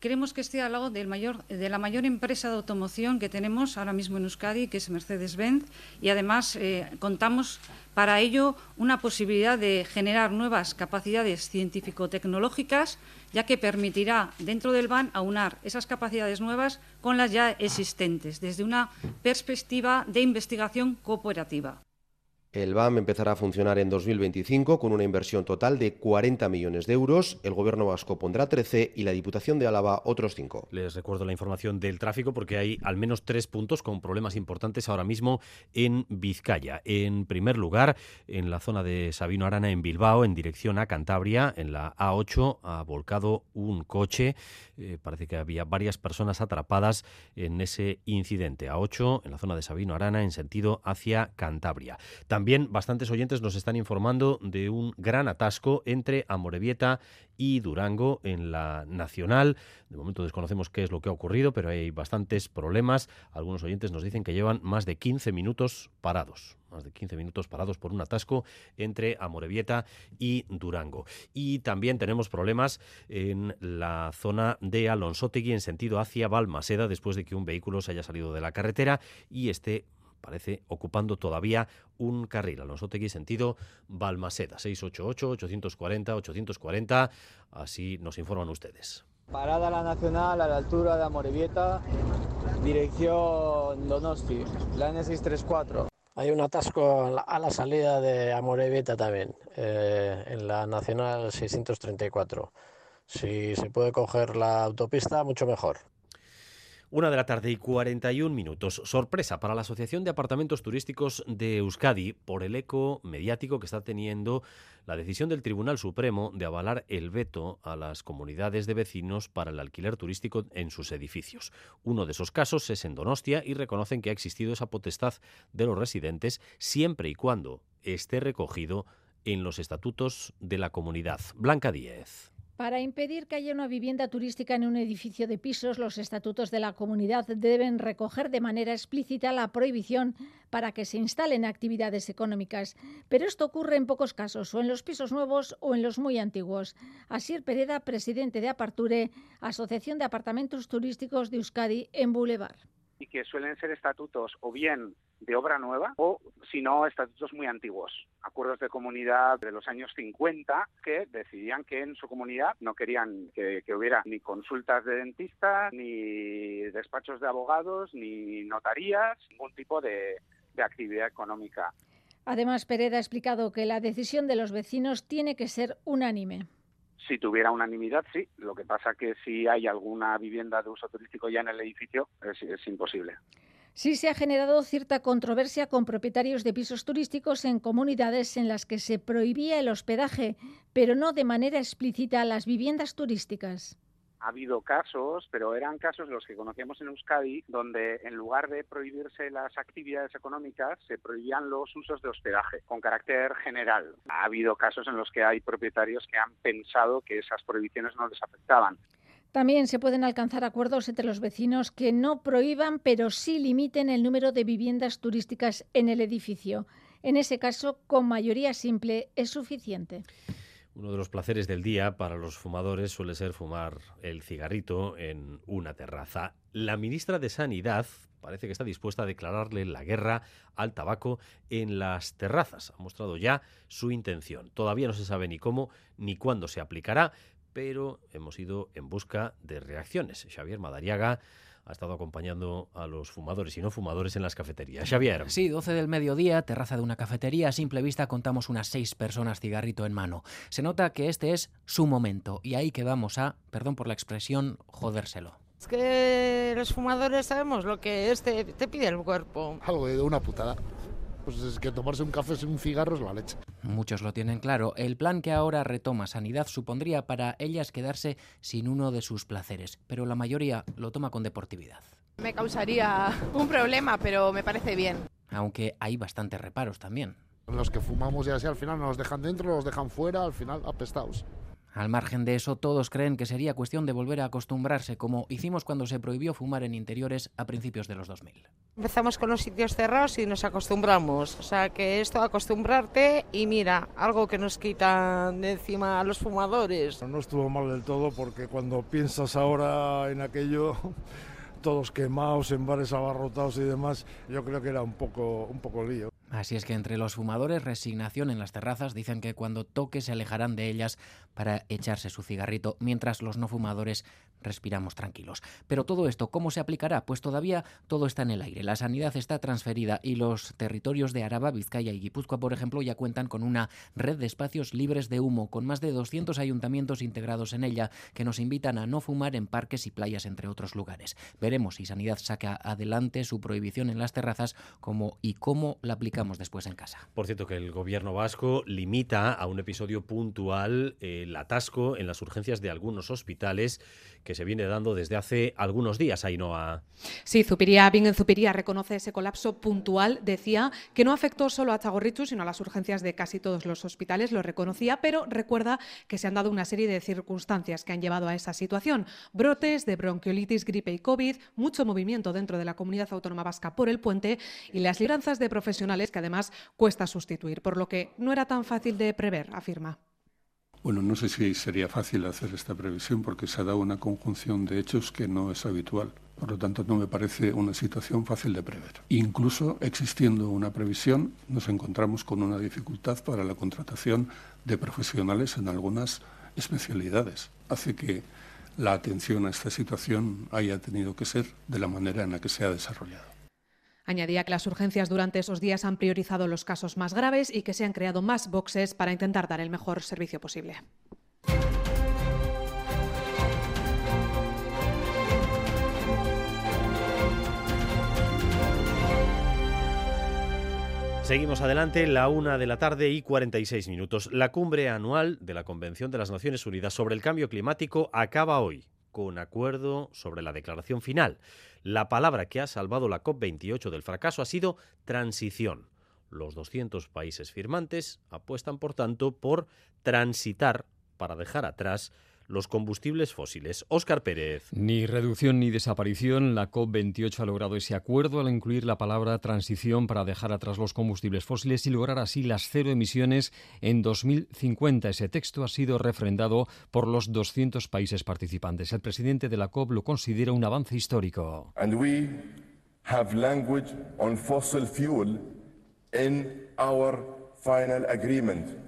Queremos que esté al lado del mayor, de la mayor empresa de automoción que tenemos ahora mismo en Euskadi, que es Mercedes-Benz, y además eh, contamos para ello una posibilidad de generar nuevas capacidades científico-tecnológicas, ya que permitirá dentro del BAN aunar esas capacidades nuevas con las ya existentes, desde una perspectiva de investigación cooperativa. El BAM empezará a funcionar en 2025 con una inversión total de 40 millones de euros. El Gobierno vasco pondrá 13 y la Diputación de Álava otros 5. Les recuerdo la información del tráfico porque hay al menos tres puntos con problemas importantes ahora mismo en Vizcaya. En primer lugar, en la zona de Sabino Arana, en Bilbao, en dirección a Cantabria, en la A8, ha volcado un coche. Eh, parece que había varias personas atrapadas en ese incidente. A8, en la zona de Sabino Arana, en sentido hacia Cantabria. Bastantes oyentes nos están informando de un gran atasco entre Amorebieta y Durango en la Nacional. De momento desconocemos qué es lo que ha ocurrido, pero hay bastantes problemas. Algunos oyentes nos dicen que llevan más de 15 minutos parados más de 15 minutos parados por un atasco entre Amorebieta y Durango. Y también tenemos problemas en la zona de Alonsotegui en sentido hacia Balmaseda después de que un vehículo se haya salido de la carretera y esté parece ocupando todavía un carril. Alonso Tegui sentido Balmaseda, 688-840-840, así nos informan ustedes. Parada la Nacional a la altura de Amorebieta, dirección Donosti, la N634. Hay un atasco a la, salida de Amorebieta también, eh, en la Nacional 634. Si se puede coger la autopista, mucho mejor. Una de la tarde y 41 minutos. Sorpresa para la Asociación de Apartamentos Turísticos de Euskadi por el eco mediático que está teniendo la decisión del Tribunal Supremo de avalar el veto a las comunidades de vecinos para el alquiler turístico en sus edificios. Uno de esos casos es en Donostia y reconocen que ha existido esa potestad de los residentes siempre y cuando esté recogido en los estatutos de la comunidad. Blanca Díez. Para impedir que haya una vivienda turística en un edificio de pisos, los estatutos de la comunidad deben recoger de manera explícita la prohibición para que se instalen actividades económicas. Pero esto ocurre en pocos casos, o en los pisos nuevos o en los muy antiguos. Asier Pereda, presidente de Aparture, Asociación de Apartamentos Turísticos de Euskadi, en Boulevard. Y que suelen ser estatutos o bien de obra nueva o, si no, estatutos muy antiguos, acuerdos de comunidad de los años 50 que decidían que en su comunidad no querían que, hubiera ni consultas de dentistas, ni despachos de abogados, ni notarías, ningún tipo de, de actividad económica. Además, Pereda ha explicado que la decisión de los vecinos tiene que ser unánime. Si tuviera unanimidad, sí. Lo que pasa que si hay alguna vivienda de uso turístico ya en el edificio, es imposible. Sí se ha generado cierta controversia con propietarios de pisos turísticos en comunidades en las que se prohibía el hospedaje, pero no de manera explícita las viviendas turísticas. Ha habido casos, pero eran casos los que conocíamos en Euskadi, donde en lugar de prohibirse las actividades económicas, se prohibían los usos de hospedaje con carácter general. Ha habido casos en los que hay propietarios que han pensado que esas prohibiciones no les afectaban. También se pueden alcanzar acuerdos entre los vecinos que no prohíban, pero sí limiten el número de viviendas turísticas en el edificio. En ese caso, con mayoría simple es suficiente. Uno de los placeres del día para los fumadores suele ser fumar el cigarrito en una terraza. La ministra de Sanidad parece que está dispuesta a declararle la guerra al tabaco en las terrazas. Ha mostrado ya su intención. Todavía no se sabe ni cómo ni cuándo se aplicará, pero hemos ido en busca de reacciones. Xavier Madariaga ha estado acompañando a los fumadores y no fumadores en las cafeterías. Xavier. Sí, 12 del mediodía, terraza de una cafetería. A simple vista contamos unas seis personas cigarrito en mano. Se nota que este es su momento y ahí que vamos a, perdón por la expresión, jodérselo. Es que los fumadores sabemos lo que este te pide el cuerpo. Algo de una putada pues es que tomarse un café sin un cigarro es la leche. Muchos lo tienen claro. El plan que ahora retoma Sanidad supondría para ellas quedarse sin uno de sus placeres, pero la mayoría lo toma con deportividad. Me causaría un problema, pero me parece bien. Aunque hay bastantes reparos también. Los que fumamos ya sea al final nos dejan dentro, los dejan fuera, al final apestados. Al margen de eso, todos creen que sería cuestión de volver a acostumbrarse, como hicimos cuando se prohibió fumar en interiores a principios de los 2000. Empezamos con los sitios cerrados y nos acostumbramos. O sea, que esto acostumbrarte y mira, algo que nos quitan de encima a los fumadores. No estuvo mal del todo porque cuando piensas ahora en aquello, todos quemados en bares abarrotados y demás, yo creo que era un poco, un poco lío. Así es que entre los fumadores, resignación en las terrazas, dicen que cuando toque se alejarán de ellas para echarse su cigarrito, mientras los no fumadores respiramos tranquilos. Pero todo esto, ¿cómo se aplicará? Pues todavía todo está en el aire. La sanidad está transferida y los territorios de Araba, Vizcaya y Guipúzcoa, por ejemplo, ya cuentan con una red de espacios libres de humo, con más de 200 ayuntamientos integrados en ella, que nos invitan a no fumar en parques y playas, entre otros lugares. Veremos si Sanidad saca adelante su prohibición en las terrazas como y cómo la aplicamos después en casa. Por cierto, que el gobierno vasco limita a un episodio puntual el atasco en las urgencias de algunos hospitales que se viene dando desde hace algunos días, Ainhoa. Sí, Zupiría, Bingen Zupiría reconoce ese colapso puntual. Decía que no afectó solo a Chagorrichu, sino a las urgencias de casi todos los hospitales, lo reconocía, pero recuerda que se han dado una serie de circunstancias que han llevado a esa situación. Brotes de bronquiolitis, gripe y COVID, mucho movimiento dentro de la comunidad autónoma vasca por el puente y las libranzas de profesionales que además cuesta sustituir, por lo que no era tan fácil de prever, afirma. Bueno, no sé si sería fácil hacer esta previsión porque se ha dado una conjunción de hechos que no es habitual. Por lo tanto, no me parece una situación fácil de prever. Incluso existiendo una previsión, nos encontramos con una dificultad para la contratación de profesionales en algunas especialidades. Hace que la atención a esta situación haya tenido que ser de la manera en la que se ha desarrollado. Añadía que las urgencias durante esos días han priorizado los casos más graves y que se han creado más boxes para intentar dar el mejor servicio posible. Seguimos adelante, la una de la tarde y 46 minutos. La cumbre anual de la Convención de las Naciones Unidas sobre el Cambio Climático acaba hoy con acuerdo sobre la declaración final. La palabra que ha salvado la COP28 del fracaso ha sido transición. Los 200 países firmantes apuestan, por tanto, por transitar para dejar atrás los combustibles fósiles. Óscar Pérez. Ni reducción ni desaparición. La COP28 ha logrado ese acuerdo al incluir la palabra transición para dejar atrás los combustibles fósiles y lograr así las cero emisiones en 2050. Ese texto ha sido refrendado por los 200 países participantes. El presidente de la COP lo considera un avance histórico. And we have language on fossil fuel in our final agreement.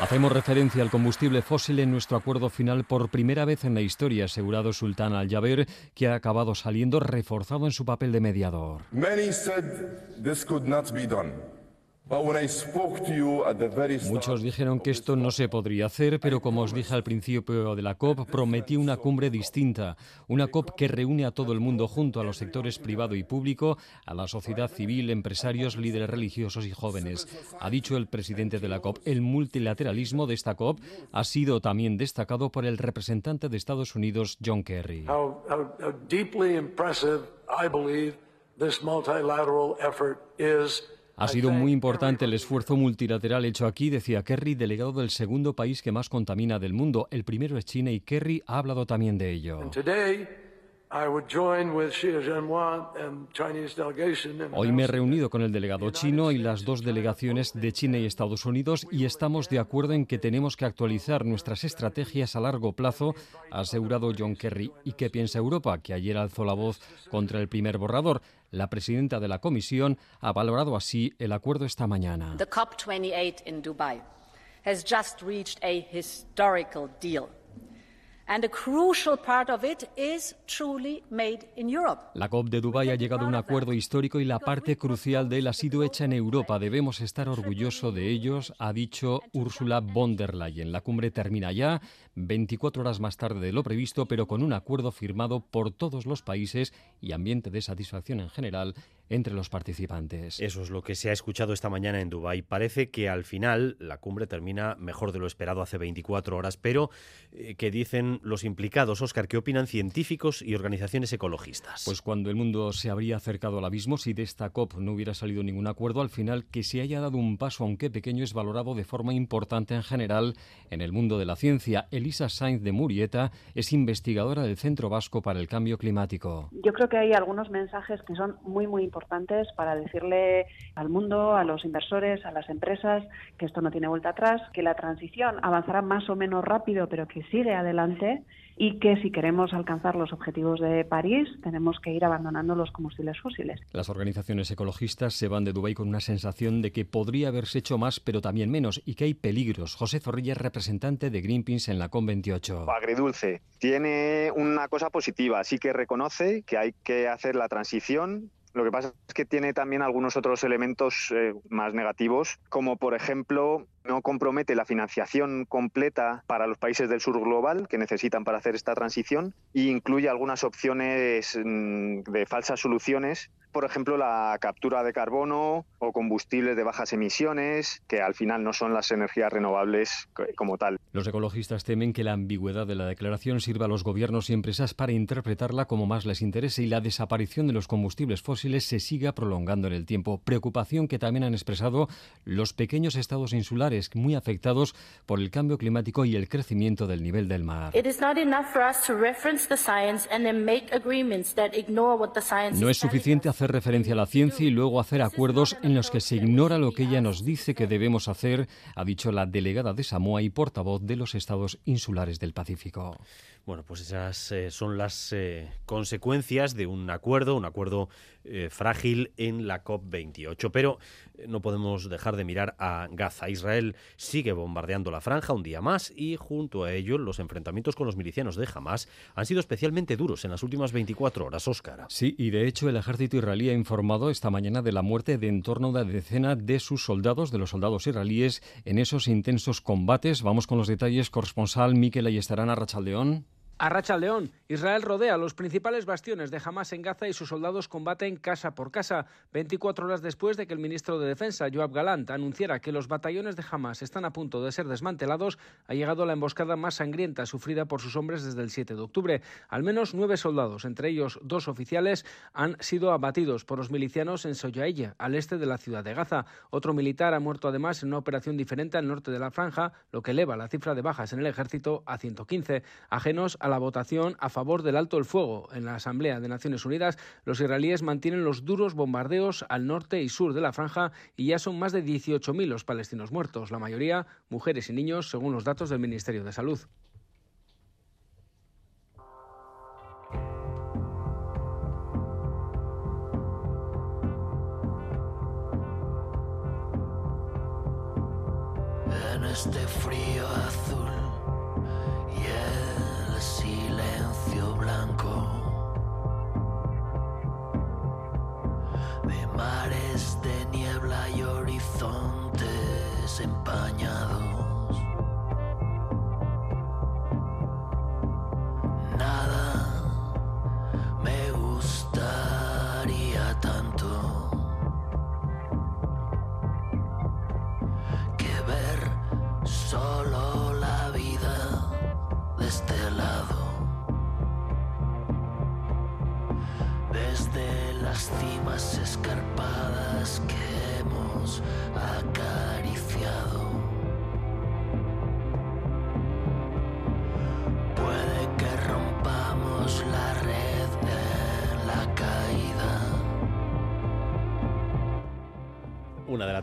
Hacemos referencia al combustible fósil en nuestro acuerdo final por primera vez en la historia, asegurado Sultán Al-Jaber, que ha acabado saliendo reforzado en su papel de mediador. Muchos dijeron que esto no se podría hacer, pero como os dije al principio de la COP, prometí una cumbre distinta, una COP que reúne a todo el mundo junto a los sectores privado y público, a la sociedad civil, empresarios, líderes religiosos y jóvenes. Ha dicho el presidente de la COP, el multilateralismo de esta COP ha sido también destacado por el representante de Estados Unidos, John Kerry. Ha sido muy importante el esfuerzo multilateral hecho aquí, decía Kerry, delegado del segundo país que más contamina del mundo. El primero es China y Kerry ha hablado también de ello. Hoy me he reunido con el delegado chino y las dos delegaciones de China y Estados Unidos y estamos de acuerdo en que tenemos que actualizar nuestras estrategias a largo plazo, ha asegurado John Kerry. ¿Y qué piensa Europa? Que ayer alzó la voz contra el primer borrador. La presidenta de la Comisión ha valorado así el acuerdo esta mañana. The COP28 in Dubai has just reached a historical deal. La COP de Dubái ha llegado a un acuerdo histórico y la parte crucial de él ha sido hecha en Europa. Debemos estar orgullosos de ellos, ha dicho Ursula von der Leyen. La cumbre termina ya, 24 horas más tarde de lo previsto, pero con un acuerdo firmado por todos los países y ambiente de satisfacción en general entre los participantes. Eso es lo que se ha escuchado esta mañana en Dubái. Parece que al final la cumbre termina mejor de lo esperado hace 24 horas, pero eh, ¿qué dicen los implicados? Oscar, ¿qué opinan científicos y organizaciones ecologistas? Pues cuando el mundo se habría acercado al abismo, si de esta COP no hubiera salido ningún acuerdo, al final que se haya dado un paso, aunque pequeño, es valorado de forma importante en general en el mundo de la ciencia. Elisa Sainz de Murieta es investigadora del Centro Vasco para el Cambio Climático. Yo creo que hay algunos mensajes que son muy, muy importantes para decirle al mundo, a los inversores, a las empresas, que esto no tiene vuelta atrás, que la transición avanzará más o menos rápido, pero que sigue adelante y que si queremos alcanzar los objetivos de París tenemos que ir abandonando los combustibles fósiles. Las organizaciones ecologistas se van de Dubái con una sensación de que podría haberse hecho más pero también menos y que hay peligros. José Zorrilla es representante de Greenpeace en la COP28. Agridulce. Tiene una cosa positiva, sí que reconoce que hay que hacer la transición lo que pasa es que tiene también algunos otros elementos eh, más negativos, como por ejemplo no compromete la financiación completa para los países del sur global que necesitan para hacer esta transición e incluye algunas opciones mm, de falsas soluciones, por ejemplo la captura de carbono o combustibles de bajas emisiones, que al final no son las energías renovables como tal. Los ecologistas temen que la ambigüedad de la declaración sirva a los gobiernos y empresas para interpretarla como más les interese y la desaparición de los combustibles fósiles se siga prolongando en el tiempo. Preocupación que también han expresado los pequeños estados insulares muy afectados por el cambio climático y el crecimiento del nivel del mar. No es suficiente hacer referencia a la ciencia y luego hacer acuerdos en los que se ignora lo que ella nos dice que debemos hacer, ha dicho la delegada de Samoa y portavoz de los estados insulares del Pacífico. Bueno, pues esas eh, son las eh, consecuencias de un acuerdo, un acuerdo eh, frágil en la COP28. Pero no podemos dejar de mirar a Gaza. Israel sigue bombardeando la franja un día más y junto a ello los enfrentamientos con los milicianos de Hamas han sido especialmente duros en las últimas 24 horas, Óscar. Sí, y de hecho el ejército israelí ha informado esta mañana de la muerte de en torno a una decena de sus soldados, de los soldados israelíes, en esos intensos combates. Vamos con los detalles. Corresponsal Miquel Ayestarán Rachaldeón. A León, Israel rodea los principales bastiones de Hamas en Gaza y sus soldados combaten casa por casa. 24 horas después de que el ministro de Defensa, Joab Galant, anunciara que los batallones de Hamas están a punto de ser desmantelados, ha llegado la emboscada más sangrienta sufrida por sus hombres desde el 7 de octubre. Al menos nueve soldados, entre ellos dos oficiales, han sido abatidos por los milicianos en Soyailla, al este de la ciudad de Gaza. Otro militar ha muerto además en una operación diferente al norte de la franja, lo que eleva la cifra de bajas en el ejército a 115. Ajenos a la votación a favor del alto el fuego en la Asamblea de Naciones Unidas, los israelíes mantienen los duros bombardeos al norte y sur de la franja y ya son más de 18.000 los palestinos muertos, la mayoría mujeres y niños, según los datos del Ministerio de Salud. En este frío horizontes empañados.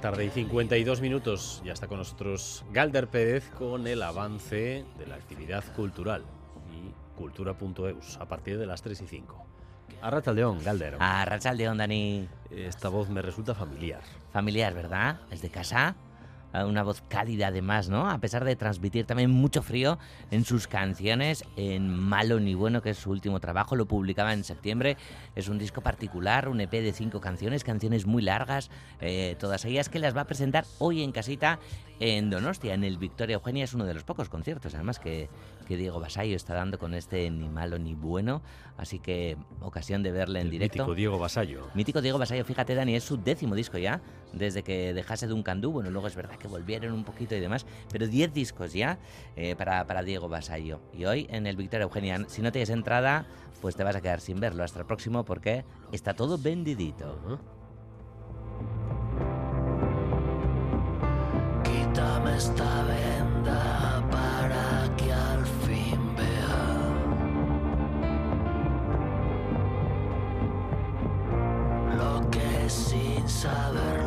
Tarde y 52 minutos. Ya está con nosotros Galder Pérez con el avance de la actividad cultural y cultura.eus a partir de las 3 y 5. Arrachaldeón, Galder. Arrachaldeón, Dani. Esta voz me resulta familiar. Familiar, ¿verdad? ¿Es de casa? Una voz cálida además, ¿no? A pesar de transmitir también mucho frío en sus canciones, en Malo ni Bueno, que es su último trabajo, lo publicaba en septiembre. Es un disco particular, un EP de cinco canciones, canciones muy largas, eh, todas ellas que las va a presentar hoy en casita en Donostia, en el Victoria Eugenia. Es uno de los pocos conciertos, además, que, que Diego Basayo está dando con este Ni Malo ni Bueno. Así que ocasión de verle en directo. Mítico Diego Basayo. Mítico Diego Basayo, fíjate, Dani, es su décimo disco ya, desde que dejase de un candú. Bueno, luego es verdad que volvieron un poquito y demás, pero 10 discos ya eh, para, para Diego Basayo. Y hoy en el Victoria Eugenia, si no tienes entrada, pues te vas a quedar sin verlo hasta el próximo porque está todo vendidito. Quítame esta venda para que al fin vea. Lo que sin saberlo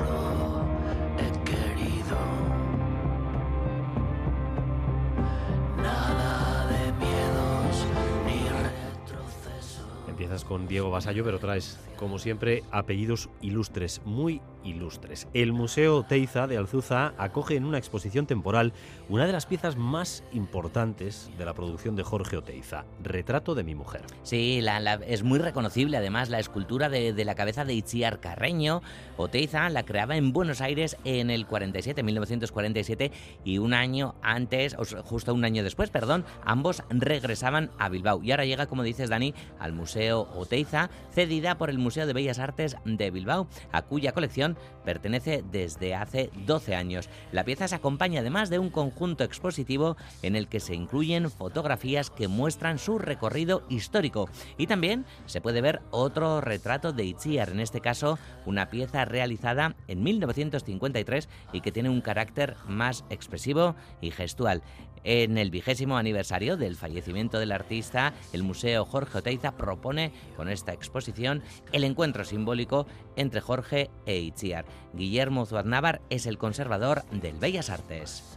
con Diego Basayo, pero traes, como siempre, apellidos ilustres, muy ilustres. El Museo Teiza de Alzuza acoge en una exposición temporal una de las piezas más importantes de la producción de Jorge Oteiza, Retrato de mi mujer. Sí, es muy reconocible además la escultura de, la cabeza de Itziar Carreño. Oteiza la creaba en Buenos Aires en el 47, 1947, y un año antes, justo un año después, perdón, ambos regresaban a Bilbao. Y ahora llega, como dices Dani, al Museo Oteiza, cedida por el Museo de Bellas Artes de Bilbao, a cuya colección pertenece desde hace 12 años. La pieza se acompaña además de un conjunto expositivo en el que se incluyen fotografías que muestran su recorrido histórico. Y también se puede ver otro retrato de Itziar, en este caso una pieza realizada en 1953 y que tiene un carácter más expresivo y gestual. En el vigésimo aniversario del fallecimiento del artista, el Museo Jorge Oteiza propone con esta exposición el encuentro simbólico entre Jorge e Itziar. Guillermo Zuaznavar es el conservador del Bellas Artes.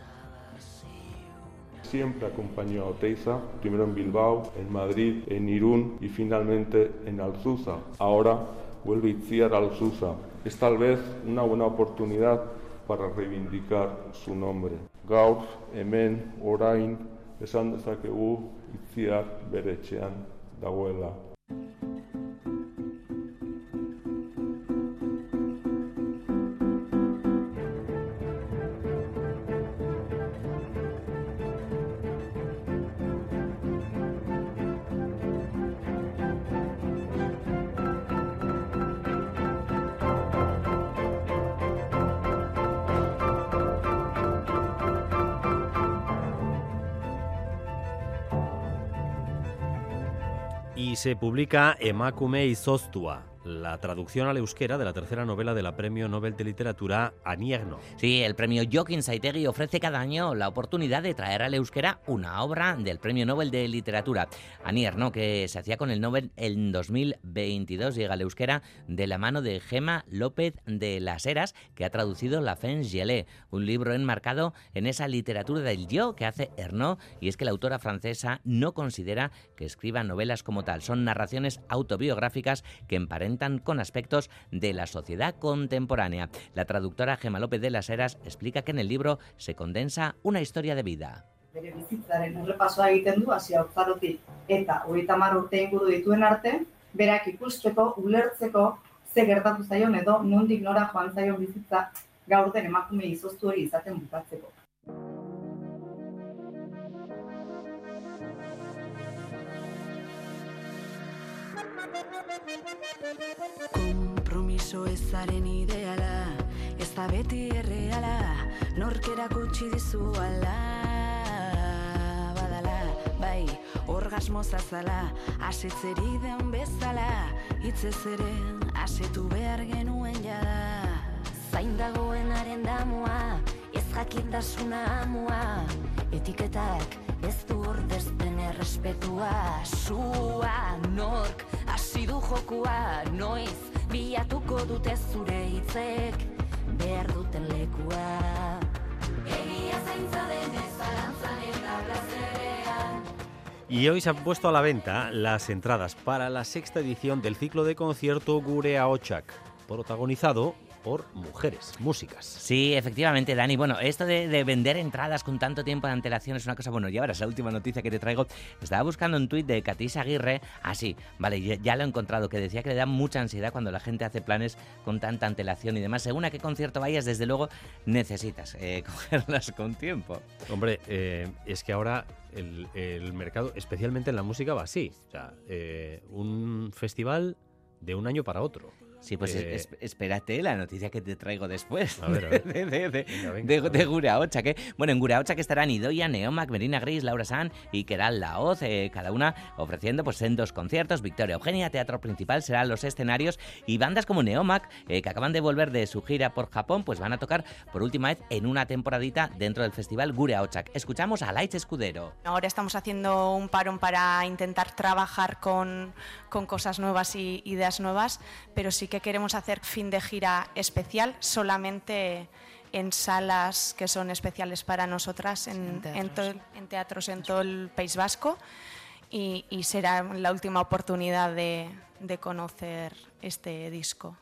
Siempre acompañó a Oteiza, primero en Bilbao, en Madrid, en Irún y finalmente en Alzuza. Ahora vuelve Itziar a Alzuza. Es tal vez una buena oportunidad para reivindicar su nombre. Gaur, hemen, orain, esan dezakegu Itziar bere etxean dagoela. Y se publica Emakume Izoztua, la traducción al euskera de la tercera novela de la Premio Nobel de Literatura Anierno. Sí, el premio Joaquín Saitegui ofrece cada año la oportunidad de traer al euskera una obra del Premio Nobel de Literatura. Anier, ¿no? que se hacía con el Nobel en 2022, llega al euskera de la mano de Gema López de las Heras, que ha traducido La Fens Gelée, un libro enmarcado en esa literatura del yo que hace Ernaux, y es que la autora francesa no considera que escriba novelas como tal, son narraciones autobiográficas que con aspectos de la sociedad contemporánea. La traductora Gema López de las Heras explica que en el libro se condensa una historia de vida. Kompromiso ezaren ideala, ez da beti erreala, nork erakutsi dizu ala, badala, bai, orgasmo zazala, asetzeri den bezala, hitzez ere, asetu behar genuen jada. Zain dagoenaren damua, Y hoy se han puesto a la venta las entradas para la sexta edición del ciclo de concierto Gurea Ochak, protagonizado por mujeres, músicas. Sí, efectivamente, Dani. Bueno, esto de, vender entradas con tanto tiempo de antelación es una cosa, bueno, ya verás la última noticia que te traigo. Estaba buscando un tuit de Katis Aguirre, así, ah, vale, ya, lo he encontrado, que decía que le da mucha ansiedad cuando la gente hace planes con tanta antelación y demás. Según a qué concierto vayas, desde luego necesitas eh, cogerlas con tiempo. Hombre, eh, es que ahora el, mercado, especialmente en la música, va así. O sea, eh, un festival de un año para otro. Sí, pues eh, espérate la noticia que te traigo después. A ver, a ver. De, de, de, que, bueno, en Guraocha que estarán Idoia, Neomac, Merina Gris, Laura San y Keral Laoz, eh, cada una ofreciendo pues en dos conciertos. Victoria Eugenia, teatro principal, serán los escenarios y bandas como Neomac, eh, que acaban de volver de su gira por Japón, pues van a tocar por última vez en una temporadita dentro del festival Gureaochak. Escuchamos a Light Escudero. Ahora estamos haciendo un parón para intentar trabajar con, con cosas nuevas y ideas nuevas, pero sí que queremos hacer fin de gira especial solamente en salas que son especiales para nosotras, en, teatros en, todo el País Vasco y, será la última oportunidad de, de conocer este disco.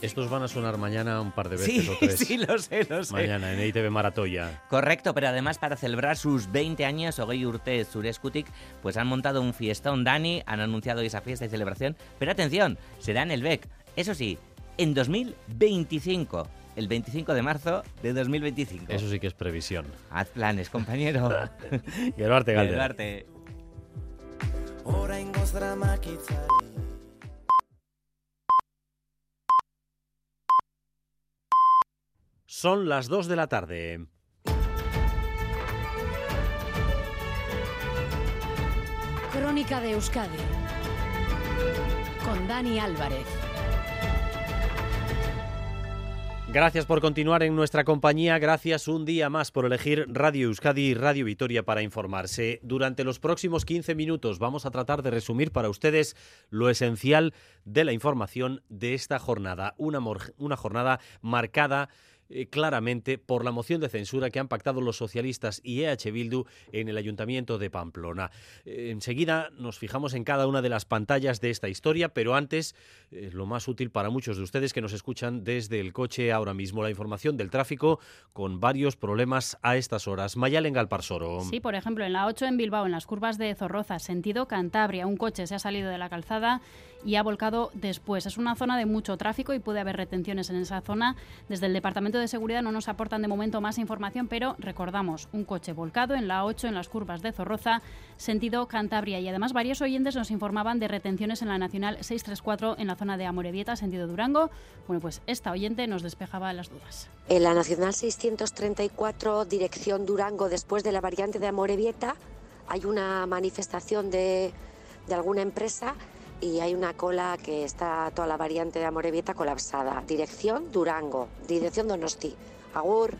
Estos van a sonar mañana un par de veces sí, o tres. Sí, lo sé, lo sé. Mañana en ITV Maratoya. Correcto, pero además para celebrar sus 20 años, Ogey Urte Surescutic, pues han montado un fiestón Dani, han anunciado esa fiesta y celebración. Pero atención, será en el BEC. Eso sí, en 2025 el 25 de marzo de 2025. Eso sí que es previsión. Haz planes, compañero. Geruarte, Galder. Son las 2 de la tarde. Crónica de Euskadi con Dani Álvarez. Gracias por continuar en nuestra compañía, gracias un día más por elegir Radio Euskadi y Radio Vitoria para informarse. Durante los próximos 15 minutos vamos a tratar de resumir para ustedes lo esencial de la información de esta jornada, una, una jornada marcada eh, claramente por la moción de censura que han pactado los socialistas y EH Bildu en el Ayuntamiento de Pamplona. Eh, enseguida nos fijamos en cada una de las pantallas de esta historia, pero antes, eh, lo más útil para muchos de ustedes que nos escuchan desde el coche ahora mismo, la información del tráfico con varios problemas a estas horas. Mayalen Galparsoro. Sí, por ejemplo, en la 8 en Bilbao, en las curvas de Zorroza, sentido Cantabria, un coche se ha salido de la calzada y ha volcado después. Es una zona de mucho tráfico y puede haber retenciones en esa zona. Desde el Departamento de Seguridad no nos aportan de momento más información, pero recordamos, un coche volcado en la 8 en las curvas de Zorroza, sentido Cantabria. Y además varios oyentes nos informaban de retenciones en la Nacional 634 en la zona de Amorebieta, sentido Durango. Bueno, pues esta oyente nos despejaba las dudas. En la Nacional 634, dirección Durango, después de la variante de Amorebieta, hay una manifestación de, de alguna empresa y hay una cola que está toda la variante de Amorebieta colapsada. Dirección Durango, dirección Donosti. Agur.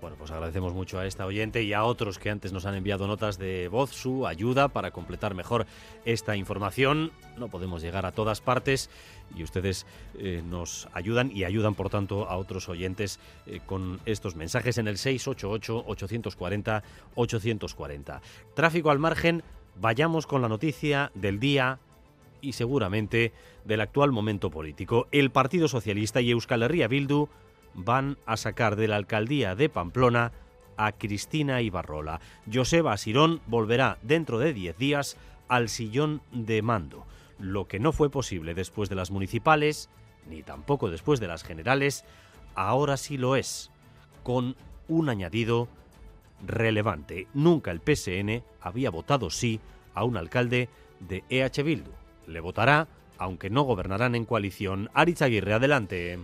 Bueno, pues agradecemos mucho a esta oyente y a otros que antes nos han enviado notas de voz, su ayuda para completar mejor esta información. No podemos llegar a todas partes y ustedes eh, nos ayudan y ayudan, por tanto, a otros oyentes eh, con estos mensajes en el 688-840-840. Tráfico al margen, vayamos con la noticia del día y seguramente del actual momento político. El Partido Socialista y Euskal Herria Bildu van a sacar de la alcaldía de Pamplona a Cristina Ibarrola. Joseba Sirón volverá dentro de 10 días al sillón de mando. Lo que no fue posible después de las municipales, ni tampoco después de las generales, ahora sí lo es, con un añadido relevante. Nunca el PSN había votado sí a un alcalde de EH Bildu le votará, aunque no gobernarán en coalición. Aritz Aguirre, adelante.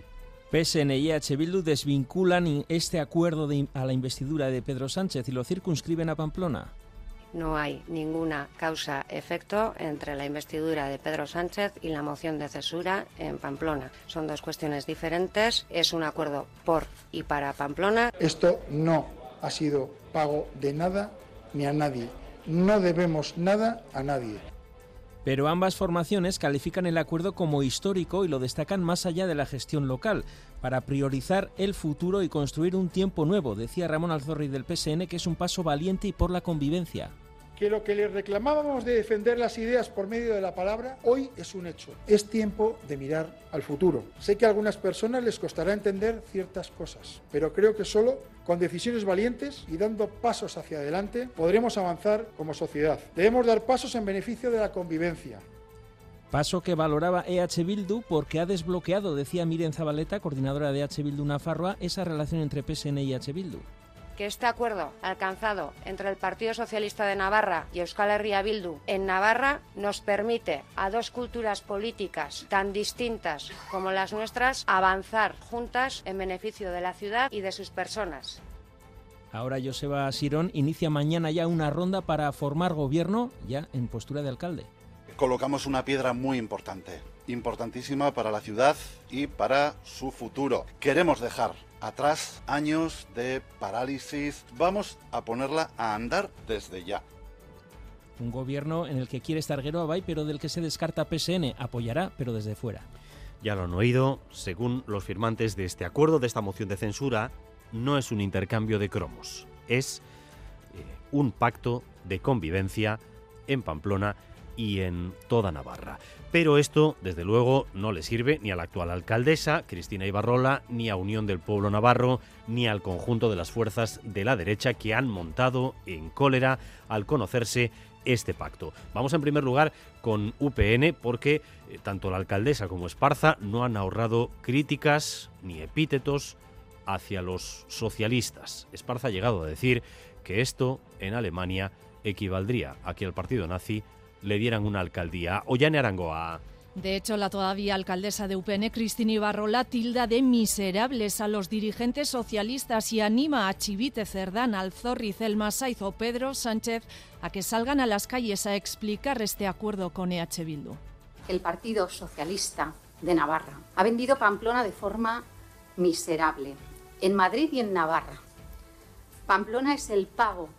PSN y EH Bildu desvinculan este acuerdo a la investidura de Pedro Sánchez y lo circunscriben a Pamplona. No hay ninguna causa-efecto entre la investidura de Pedro Sánchez y la moción de cesura en Pamplona. Son dos cuestiones diferentes. Es un acuerdo por y para Pamplona. Esto no ha sido pago de nada ni a nadie. No debemos nada a nadie. Pero ambas formaciones califican el acuerdo como histórico y lo destacan más allá de la gestión local, para priorizar el futuro y construir un tiempo nuevo, decía Ramón Alzorri del PSN, que es un paso valiente y por la convivencia. Que lo que les reclamábamos de defender las ideas por medio de la palabra, hoy es un hecho. Es tiempo de mirar al futuro. Sé que a algunas personas les costará entender ciertas cosas, pero creo que solo con decisiones valientes y dando pasos hacia adelante podremos avanzar como sociedad. Debemos dar pasos en beneficio de la convivencia, Paso que valoraba EH Bildu porque ha desbloqueado, decía Miren Zabaleta, coordinadora de EH Bildu Nafarroa, esa relación entre PSN y EH Bildu. Que este acuerdo alcanzado entre el Partido Socialista de Navarra y Euskal Herria Bildu en Navarra nos permite a dos culturas políticas tan distintas como las nuestras avanzar juntas en beneficio de la ciudad y de sus personas. Ahora Joseba Sirón inicia mañana ya una ronda para formar gobierno ya en postura de alcalde colocamos una piedra muy importante, importantísima para la ciudad y para su futuro. Queremos dejar atrás años de parálisis, vamos a ponerla a andar desde ya. Un gobierno en el que quiere estar Abay, pero del que se descarta PSN, apoyará, pero desde fuera. Ya lo han oído, según los firmantes de este acuerdo, de esta moción de censura, no es un intercambio de cromos, es eh, un pacto de convivencia en Pamplona y en toda Navarra. Pero esto, desde luego, no le sirve ni a la actual alcaldesa, Cristina Ibarrola, ni a Unión del Pueblo Navarro, ni al conjunto de las fuerzas de la derecha que han montado en cólera al conocerse este pacto. Vamos en primer lugar con UPN porque eh, tanto la alcaldesa como Esparza no han ahorrado críticas ni epítetos hacia los socialistas. Esparza ha llegado a decir que esto en Alemania equivaldría a que el partido nazi le dieran una alcaldía. Ollane Arangoa. De hecho, la todavía alcaldesa de UPN, Cristina Ibarrola, tilda de miserables a los dirigentes socialistas y anima a Chivite Cerdán, Alzorriz, El Masaiz o Pedro Sánchez a que salgan a las calles a explicar este acuerdo con EH Bildu. El Partido Socialista de Navarra ha vendido Pamplona de forma miserable, en Madrid y en Navarra. Pamplona es el pago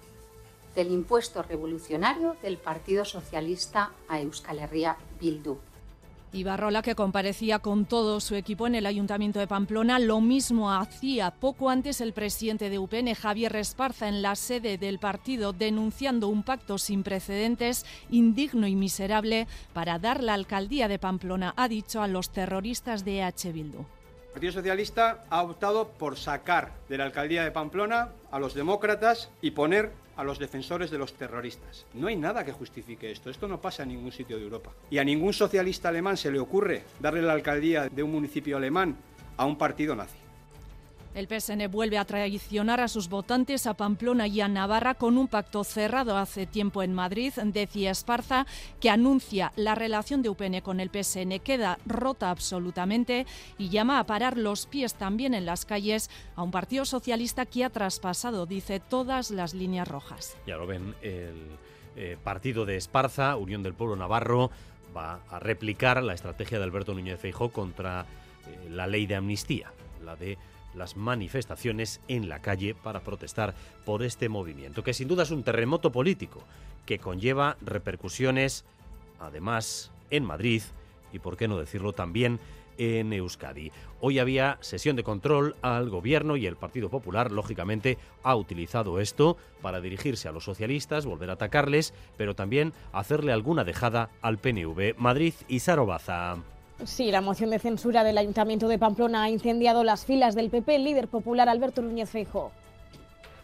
del impuesto revolucionario del Partido Socialista a Euskal Herria Bildu. Ibarrola, que comparecía con todo su equipo en el Ayuntamiento de Pamplona, lo mismo hacía poco antes el presidente de UPN, Javier Esparza, en la sede del partido, denunciando un pacto sin precedentes, indigno y miserable, para dar la alcaldía de Pamplona, ha dicho a los terroristas de EH Bildu. El Partido Socialista ha optado por sacar de la alcaldía de Pamplona a los demócratas y poner a los defensores de los terroristas. No hay nada que justifique esto. Esto no pasa en ningún sitio de Europa. Y a ningún socialista alemán se le ocurre darle la alcaldía de un municipio alemán a un partido nazi. El PSN vuelve a traicionar a sus votantes a Pamplona y a Navarra con un pacto cerrado hace tiempo en Madrid, decía Esparza, que anuncia la relación de UPN con el PSN queda rota absolutamente y llama a parar los pies también en las calles a un partido socialista que ha traspasado, dice, todas las líneas rojas. Ya lo ven, el eh, partido de Esparza, Unión del Pueblo Navarro, va a replicar la estrategia de Alberto Núñez Feijó contra eh, la ley de amnistía, la de las manifestaciones en la calle para protestar por este movimiento, que sin duda es un terremoto político que conlleva repercusiones, además, en Madrid y, por qué no decirlo, también en Euskadi. Hoy había sesión de control al gobierno y el Partido Popular, lógicamente, ha utilizado esto para dirigirse a los socialistas, volver a atacarles, pero también hacerle alguna dejada al PNV. Madrid y Sarobaza. Sí, la moción de censura del Ayuntamiento de Pamplona ha incendiado las filas del PP, el líder popular Alberto Núñez Feijóo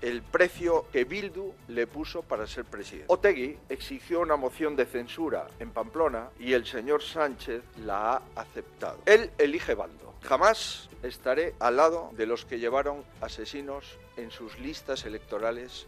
el precio que Bildu le puso para ser presidente. Otegui exigió una moción de censura en Pamplona y el señor Sánchez la ha aceptado. Él elige bando. Jamás estaré al lado de los que llevaron asesinos en sus listas electorales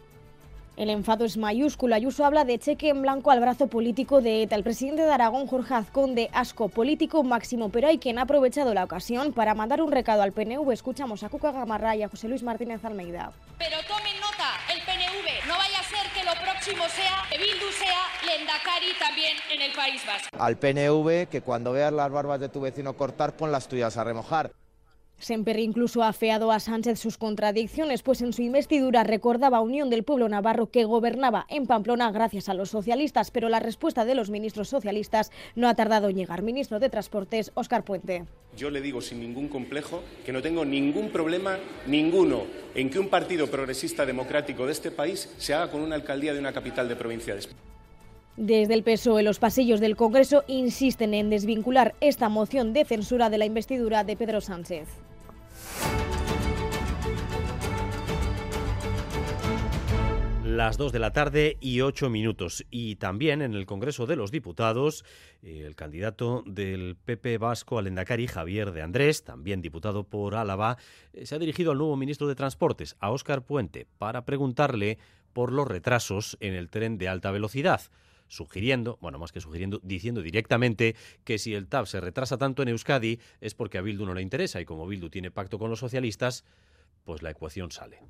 el enfado es mayúsculo. Ayuso habla de cheque en blanco al brazo político de ETA. El presidente de Aragón, Jorge Azcón, de asco político máximo, pero hay quien ha aprovechado la ocasión para mandar un recado al PNV. Escuchamos a Cuca Gamarra y a José Luis Martínez Almeida. Pero tomen nota, el PNV, no vaya a ser que lo próximo sea que Bildu sea Lendakari también en el País Vasco. Al PNV, que cuando veas las barbas de tu vecino cortar, pon las tuyas a remojar. Semper incluso ha afeado a Sánchez sus contradicciones, pues en su investidura recordaba a Unión del Pueblo Navarro que gobernaba en Pamplona gracias a los socialistas, pero la respuesta de los ministros socialistas no ha tardado en llegar. Ministro de Transportes, Óscar Puente. Yo le digo sin ningún complejo que no tengo ningún problema, ninguno, en que un partido progresista democrático de este país se haga con una alcaldía de una capital de provincia de España. Desde el PSOE, los pasillos del Congreso insisten en desvincular esta moción de censura de la investidura de Pedro Sánchez. Las 2 de la tarde y 8 minutos. Y también en el Congreso de los Diputados, el candidato del PP vasco al Endacari, Javier de Andrés, también diputado por Álava, eh, se ha dirigido al nuevo ministro de Transportes, a Óscar Puente, para preguntarle por los retrasos en el tren de alta velocidad sugiriendo, bueno, más que sugiriendo, diciendo directamente que si el TAP se retrasa tanto en Euskadi es porque a Bildu no le interesa y como Bildu tiene pacto con los socialistas, pues la ecuación sale.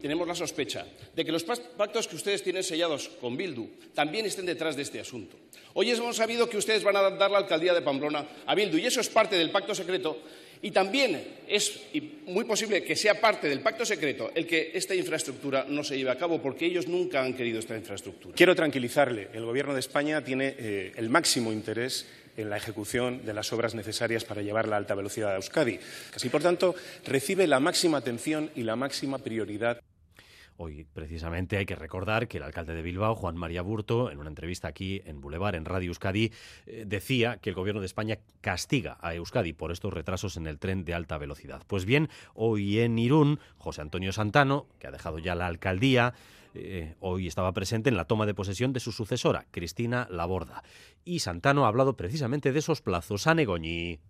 Tenemos la sospecha de que los pactos que ustedes tienen sellados con Bildu también estén detrás de este asunto. Hoy hemos sabido que ustedes van a dar la alcaldía de Pamplona a Bildu y eso es parte del pacto secreto y también es muy posible que sea parte del pacto secreto el que esta infraestructura no se lleve a cabo porque ellos nunca han querido esta infraestructura. Quiero tranquilizarle, el Gobierno de España tiene eh, el máximo interés en la ejecución de las obras necesarias para llevar la alta velocidad a Euskadi. Así, por tanto, recibe la máxima atención y la máxima prioridad. Hoy, precisamente, hay que recordar que el alcalde de Bilbao, Juan María Burto, en una entrevista aquí en Boulevard, en Radio Euskadi, eh, decía que el gobierno de España castiga a Euskadi por estos retrasos en el tren de alta velocidad. Pues bien, hoy en Irún, José Antonio Santano, que ha dejado ya la alcaldía, eh, hoy estaba presente en la toma de posesión de su sucesora, Cristina Laborda. Y Santano ha hablado precisamente de esos plazos. a Negoñi.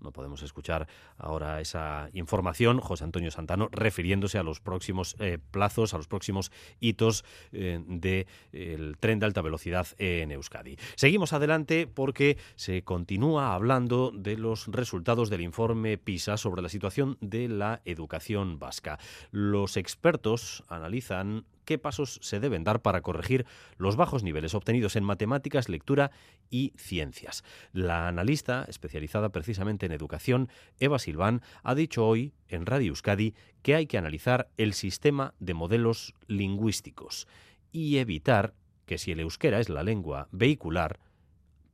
No podemos escuchar ahora esa información, José Antonio Santano, refiriéndose a los próximos eh, plazos, a los próximos hitos eh, del tren de alta velocidad en Euskadi. Seguimos adelante porque se continúa hablando de los resultados del informe PISA sobre la situación de la educación vasca. Los expertos analizan qué pasos se deben dar para corregir los bajos niveles obtenidos en matemáticas, lectura y ciencias. La analista, especializada precisamente en educación, Eva Silván, ha dicho hoy en Radio Euskadi que hay que analizar el sistema de modelos lingüísticos y evitar que si el euskera es la lengua vehicular,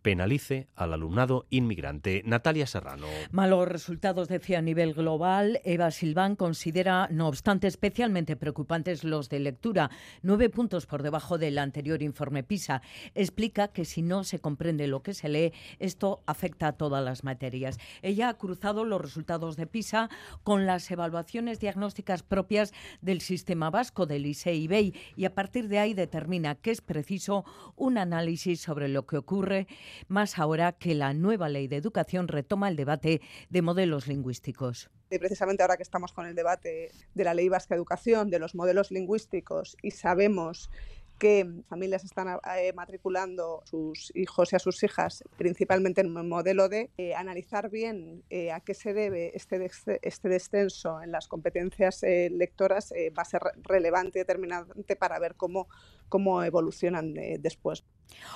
penalice al alumnado inmigrante. Natalia Serrano. Malos resultados, decía a nivel global. Eva Silván considera, no obstante, especialmente preocupantes los de lectura, nueve puntos por debajo del anterior informe PISA. Explica que si no se comprende lo que se lee, esto afecta a todas las materias. Ella ha cruzado los resultados de PISA con las evaluaciones diagnósticas propias del sistema vasco del ISEI y a partir de ahí determina que es preciso un análisis sobre lo que ocurre más ahora que la nueva ley de educación retoma el debate de modelos lingüísticos. Y precisamente ahora que estamos con el debate de la ley vasca de educación, de los modelos lingüísticos y sabemos que familias están eh, matriculando sus hijos y a sus hijas principalmente en un modelo de eh, analizar bien eh, a qué se debe este, este descenso en las competencias lectoras va a ser relevante y determinante para ver cómo, cómo evolucionan después.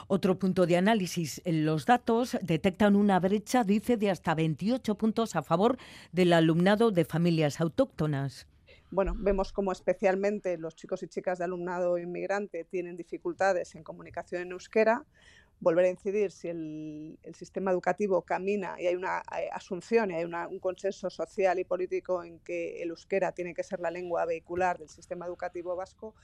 Otro punto de análisis, los datos detectan una brecha, dice, de hasta 28 puntos a favor del alumnado de familias autóctonas. Bueno, vemos como especialmente los chicos y chicas de alumnado inmigrante tienen dificultades en comunicación en euskera. Volver a incidir si el, sistema educativo camina y hay una asunción y hay un consenso social y político en que el euskera tiene que ser la lengua vehicular del sistema educativo vasco,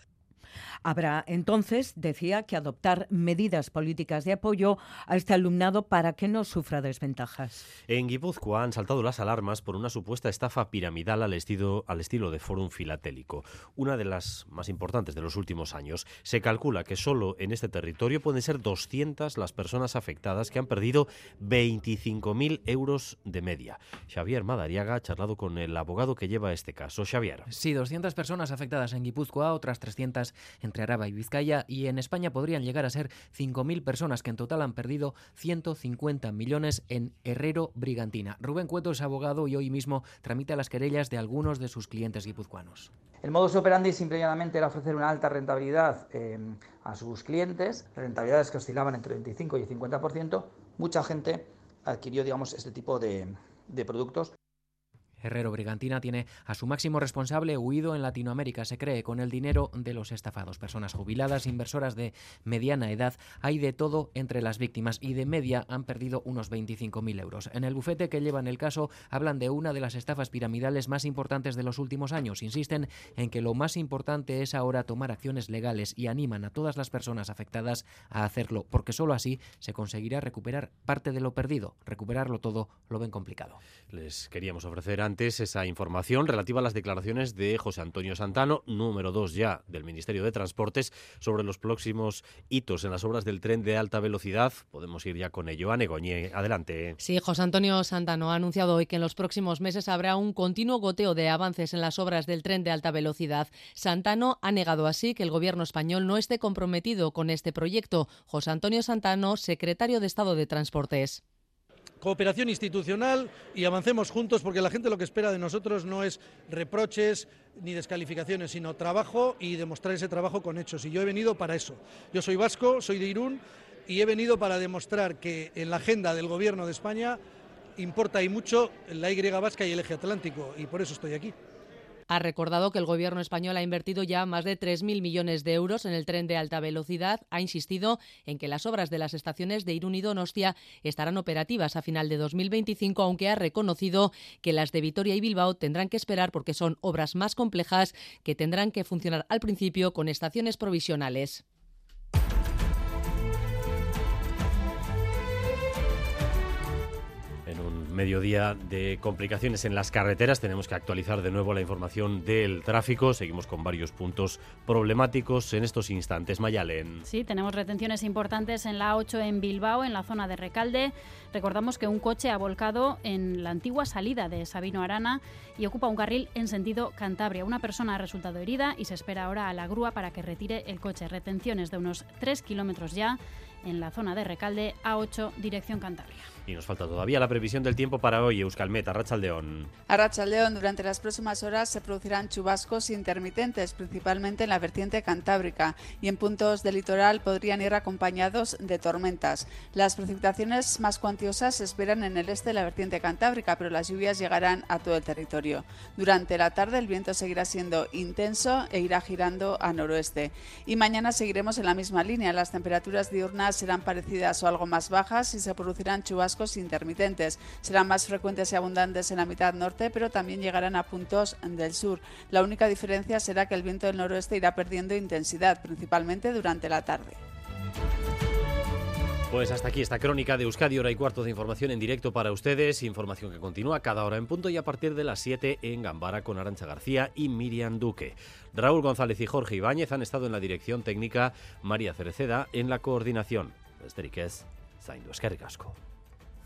Habrá entonces, decía, que adoptar medidas políticas de apoyo a este alumnado para que no sufra desventajas. En Guipúzcoa han saltado las alarmas por una supuesta estafa piramidal al estilo, al estilo de Fórum Filatélico, una de las más importantes de los últimos años. Se calcula que solo en este territorio pueden ser 200 las personas afectadas que han perdido 25.000 euros de media. Xavier Madariaga ha charlado con el abogado que lleva este caso. Xavier. Sí, 200 personas afectadas en Guipúzcoa, otras 300 entre Araba y Vizcaya y en España podrían llegar a ser 5.000 personas que en total han perdido 150 millones en Herrero Brigantina. Rubén Cueto es abogado y hoy mismo tramita las querellas de algunos de sus clientes guipuzcoanos. El modus operandi simplemente era ofrecer una alta rentabilidad eh, a sus clientes, rentabilidades que oscilaban entre el 25 y el 50%. Mucha gente adquirió digamos, este tipo de productos. Herrero Brigantina tiene a su máximo responsable huido en Latinoamérica, se cree, con el dinero de los estafados. Personas jubiladas, inversoras de mediana edad, hay de todo entre las víctimas y de media han perdido unos 25.000 euros. En el bufete que llevan el caso hablan de una de las estafas piramidales más importantes de los últimos años. Insisten en que lo más importante es ahora tomar acciones legales y animan a todas las personas afectadas a hacerlo, porque solo así se conseguirá recuperar parte de lo perdido. Recuperarlo todo lo ven complicado. Les queríamos ofrecer antes esa información relativa a las declaraciones de José Antonio Santano, número dos ya del Ministerio de Transportes, sobre los próximos hitos en las obras del tren de alta velocidad. Podemos ir ya con ello. A Negoñé, adelante. Sí, José Antonio Santano ha anunciado hoy que en los próximos meses habrá un continuo goteo de avances en las obras del tren de alta velocidad. Santano ha negado así que el gobierno español no esté comprometido con este proyecto. José Antonio Santano, secretario de Estado de Transportes cooperación institucional y avancemos juntos porque la gente lo que espera de nosotros no es reproches ni descalificaciones, sino trabajo y demostrar ese trabajo con hechos. Y yo he venido para eso. Yo soy vasco, soy de Irún y he venido para demostrar que en la agenda del Gobierno de España importa y mucho la Y vasca y el eje atlántico y por eso estoy aquí ha recordado que el Gobierno español ha invertido ya más de 3.000 millones de euros en el tren de alta velocidad. Ha insistido en que las obras de las estaciones de Irún y Donostia estarán operativas a final de 2025, aunque ha reconocido que las de Vitoria y Bilbao tendrán que esperar porque son obras más complejas que tendrán que funcionar al principio con estaciones provisionales. Mediodía de complicaciones en las carreteras. Tenemos que actualizar de nuevo la información del tráfico. Seguimos con varios puntos problemáticos en estos instantes. Mayalen. Sí, tenemos retenciones importantes en la 8 en Bilbao, en la zona de Recalde. Recordamos que un coche ha volcado en la antigua salida de Sabino Arana y ocupa un carril en sentido Cantabria. Una persona ha resultado herida y se espera ahora a la grúa para que retire el coche. Retenciones de unos 3 kilómetros ya en la zona de Recalde, A8, dirección Cantabria. Y nos falta todavía la previsión del tiempo para hoy, Euskalmet, Arrachaldeón. Arrachaldeón, durante las próximas horas se producirán chubascos intermitentes, principalmente en la vertiente cantábrica, y en puntos del litoral podrían ir acompañados de tormentas. Las precipitaciones más cuantiosas se esperan en el este de la vertiente cantábrica, pero las lluvias llegarán a todo el territorio. Durante la tarde el viento seguirá siendo intenso e irá girando a noroeste. Y mañana seguiremos en la misma línea. Las temperaturas diurnas serán parecidas o algo más bajas y se producirán chubascos intermitentes. Serán más frecuentes y abundantes en la mitad norte, pero también llegarán a puntos del sur. La única diferencia será que el viento del noroeste irá perdiendo intensidad, principalmente durante la tarde. Pues hasta aquí esta crónica de Euskadi, hora y cuarto de información en directo para ustedes. Información que continúa cada hora en punto y a partir de las 7 en Gambara con Arancha García y Miriam Duque. Raúl González y Jorge Ibáñez han estado en la dirección técnica, María Cereceda en la coordinación. Esteriquez, Zaindu Escarricasco.